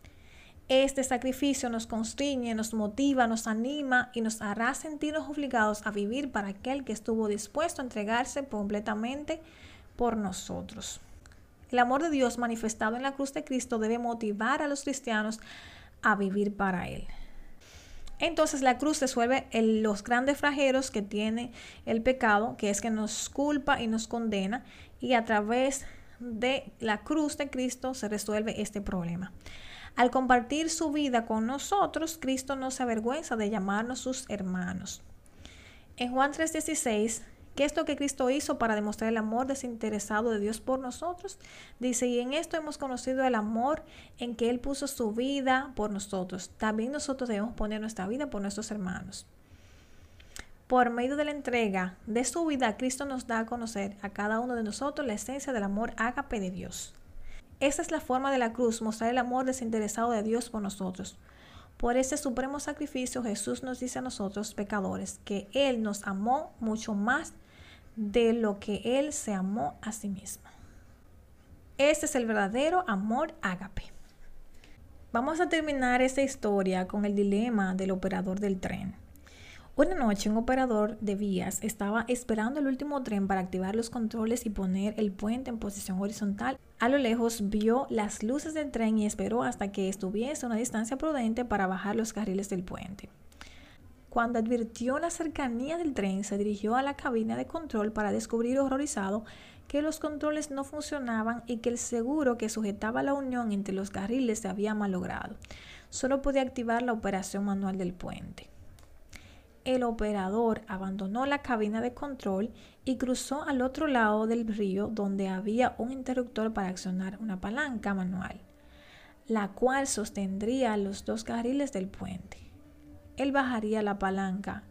Este sacrificio nos constriñe, nos motiva, nos anima y nos hará sentirnos obligados a vivir para aquel que estuvo dispuesto a entregarse completamente por nosotros. El amor de Dios manifestado en la cruz de Cristo debe motivar a los cristianos a vivir para Él. Entonces la cruz resuelve los grandes frajeros que tiene el pecado, que es que nos culpa y nos condena, y a través de la cruz de Cristo se resuelve este problema. Al compartir su vida con nosotros, Cristo no se avergüenza de llamarnos sus hermanos. En Juan 3:16 ¿Qué es lo que Cristo hizo para demostrar el amor desinteresado de Dios por nosotros? Dice, y en esto hemos conocido el amor en que Él puso su vida por nosotros. También nosotros debemos poner nuestra vida por nuestros hermanos. Por medio de la entrega de su vida, Cristo nos da a conocer a cada uno de nosotros la esencia del amor ágape de Dios. Esa es la forma de la cruz, mostrar el amor desinteresado de Dios por nosotros. Por ese supremo sacrificio Jesús nos dice a nosotros, pecadores, que Él nos amó mucho más de lo que Él se amó a sí mismo. Este es el verdadero amor ágape. Vamos a terminar esta historia con el dilema del operador del tren. Una noche un operador de vías estaba esperando el último tren para activar los controles y poner el puente en posición horizontal. A lo lejos vio las luces del tren y esperó hasta que estuviese a una distancia prudente para bajar los carriles del puente. Cuando advirtió la cercanía del tren, se dirigió a la cabina de control para descubrir horrorizado que los controles no funcionaban y que el seguro que sujetaba la unión entre los carriles se había malogrado. Solo podía activar la operación manual del puente el operador abandonó la cabina de control y cruzó al otro lado del río donde había un interruptor para accionar una palanca manual, la cual sostendría los dos carriles del puente. Él bajaría la palanca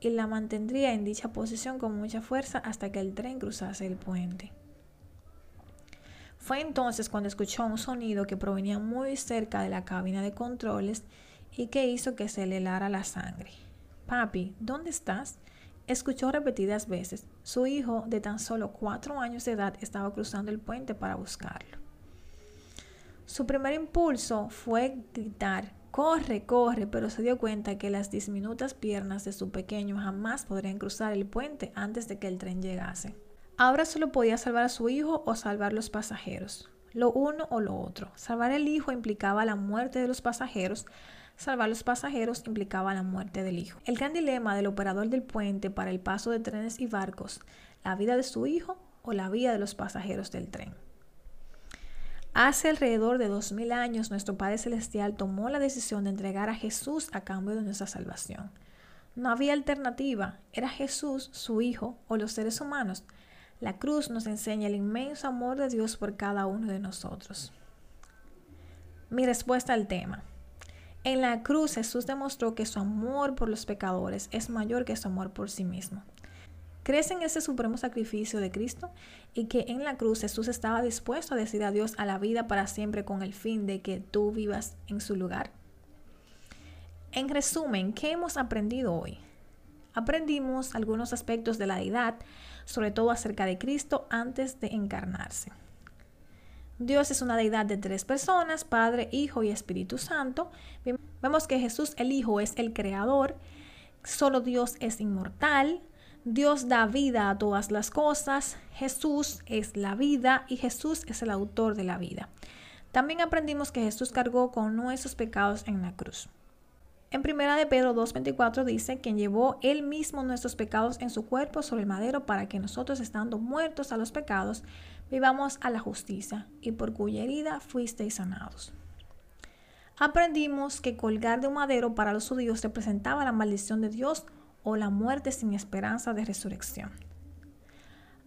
y la mantendría en dicha posición con mucha fuerza hasta que el tren cruzase el puente. Fue entonces cuando escuchó un sonido que provenía muy cerca de la cabina de controles y que hizo que se le helara la sangre. Papi, ¿dónde estás? Escuchó repetidas veces. Su hijo, de tan solo cuatro años de edad, estaba cruzando el puente para buscarlo. Su primer impulso fue gritar, corre, corre, pero se dio cuenta que las diminutas piernas de su pequeño jamás podrían cruzar el puente antes de que el tren llegase. Ahora solo podía salvar a su hijo o salvar los pasajeros, lo uno o lo otro. Salvar el hijo implicaba la muerte de los pasajeros, Salvar los pasajeros implicaba la muerte del hijo. El gran dilema del operador del puente para el paso de trenes y barcos, la vida de su hijo o la vida de los pasajeros del tren. Hace alrededor de dos mil años nuestro Padre Celestial tomó la decisión de entregar a Jesús a cambio de nuestra salvación. No había alternativa, era Jesús, su Hijo o los seres humanos. La cruz nos enseña el inmenso amor de Dios por cada uno de nosotros. Mi respuesta al tema. En la cruz Jesús demostró que su amor por los pecadores es mayor que su amor por sí mismo. ¿Crees en ese supremo sacrificio de Cristo y que en la cruz Jesús estaba dispuesto a decir adiós a la vida para siempre con el fin de que tú vivas en su lugar? En resumen, ¿qué hemos aprendido hoy? Aprendimos algunos aspectos de la deidad, sobre todo acerca de Cristo antes de encarnarse. Dios es una deidad de tres personas, Padre, Hijo y Espíritu Santo. Vemos que Jesús el Hijo es el creador, solo Dios es inmortal, Dios da vida a todas las cosas, Jesús es la vida y Jesús es el autor de la vida. También aprendimos que Jesús cargó con nuestros pecados en la cruz. En primera de Pedro 2.24 dice, quien llevó él mismo nuestros pecados en su cuerpo sobre el madero para que nosotros estando muertos a los pecados, vivamos a la justicia y por cuya herida fuisteis sanados. Aprendimos que colgar de un madero para los judíos representaba la maldición de Dios o la muerte sin esperanza de resurrección.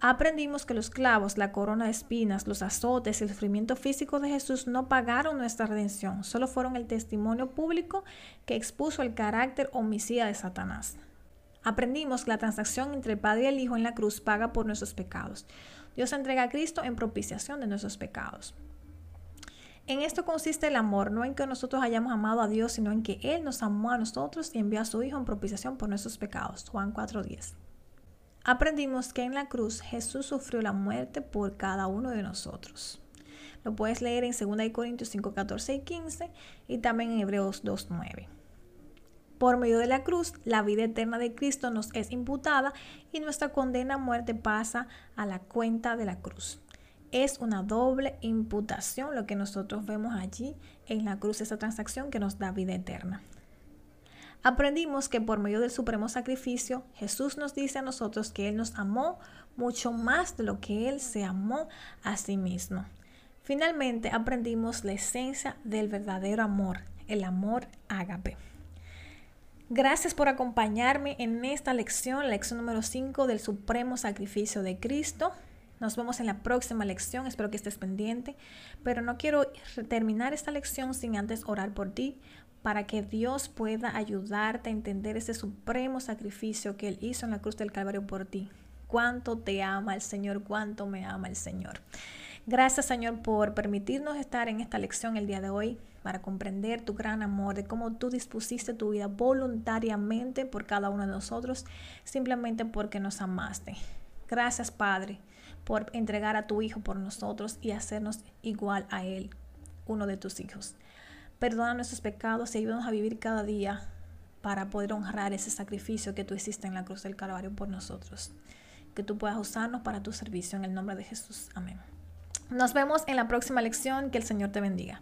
Aprendimos que los clavos, la corona de espinas, los azotes y el sufrimiento físico de Jesús no pagaron nuestra redención, solo fueron el testimonio público que expuso el carácter homicida de Satanás. Aprendimos que la transacción entre el Padre y el Hijo en la cruz paga por nuestros pecados. Dios entrega a Cristo en propiciación de nuestros pecados. En esto consiste el amor, no en que nosotros hayamos amado a Dios, sino en que Él nos amó a nosotros y envió a su Hijo en propiciación por nuestros pecados. Juan 4:10. Aprendimos que en la cruz Jesús sufrió la muerte por cada uno de nosotros. Lo puedes leer en 2 Corintios 5, 14 y 15 y también en Hebreos 2, 9. Por medio de la cruz, la vida eterna de Cristo nos es imputada y nuestra condena a muerte pasa a la cuenta de la cruz. es una doble imputación lo que nosotros vemos allí en la cruz, esa transacción que nos da vida eterna. Aprendimos que por medio del supremo sacrificio, Jesús nos dice a nosotros que Él nos amó mucho más de lo que Él se amó a sí mismo. Finalmente aprendimos la esencia del verdadero amor, el amor ágape. Gracias por acompañarme en esta lección, la lección número 5 del supremo sacrificio de Cristo. Nos vemos en la próxima lección, espero que estés pendiente, pero no quiero terminar esta lección sin antes orar por ti, para que Dios pueda ayudarte a entender ese supremo sacrificio que Él hizo en la cruz del Calvario por ti. Cuánto te ama el Señor, cuánto me ama el Señor. Gracias Señor por permitirnos estar en esta lección el día de hoy para comprender tu gran amor, de cómo tú dispusiste tu vida voluntariamente por cada uno de nosotros, simplemente porque nos amaste. Gracias Padre por entregar a tu Hijo por nosotros y hacernos igual a Él, uno de tus hijos. Perdona nuestros pecados y ayúdanos a vivir cada día para poder honrar ese sacrificio que tú hiciste en la cruz del Calvario por nosotros. Que tú puedas usarnos para tu servicio en el nombre de Jesús. Amén. Nos vemos en la próxima lección. Que el Señor te bendiga.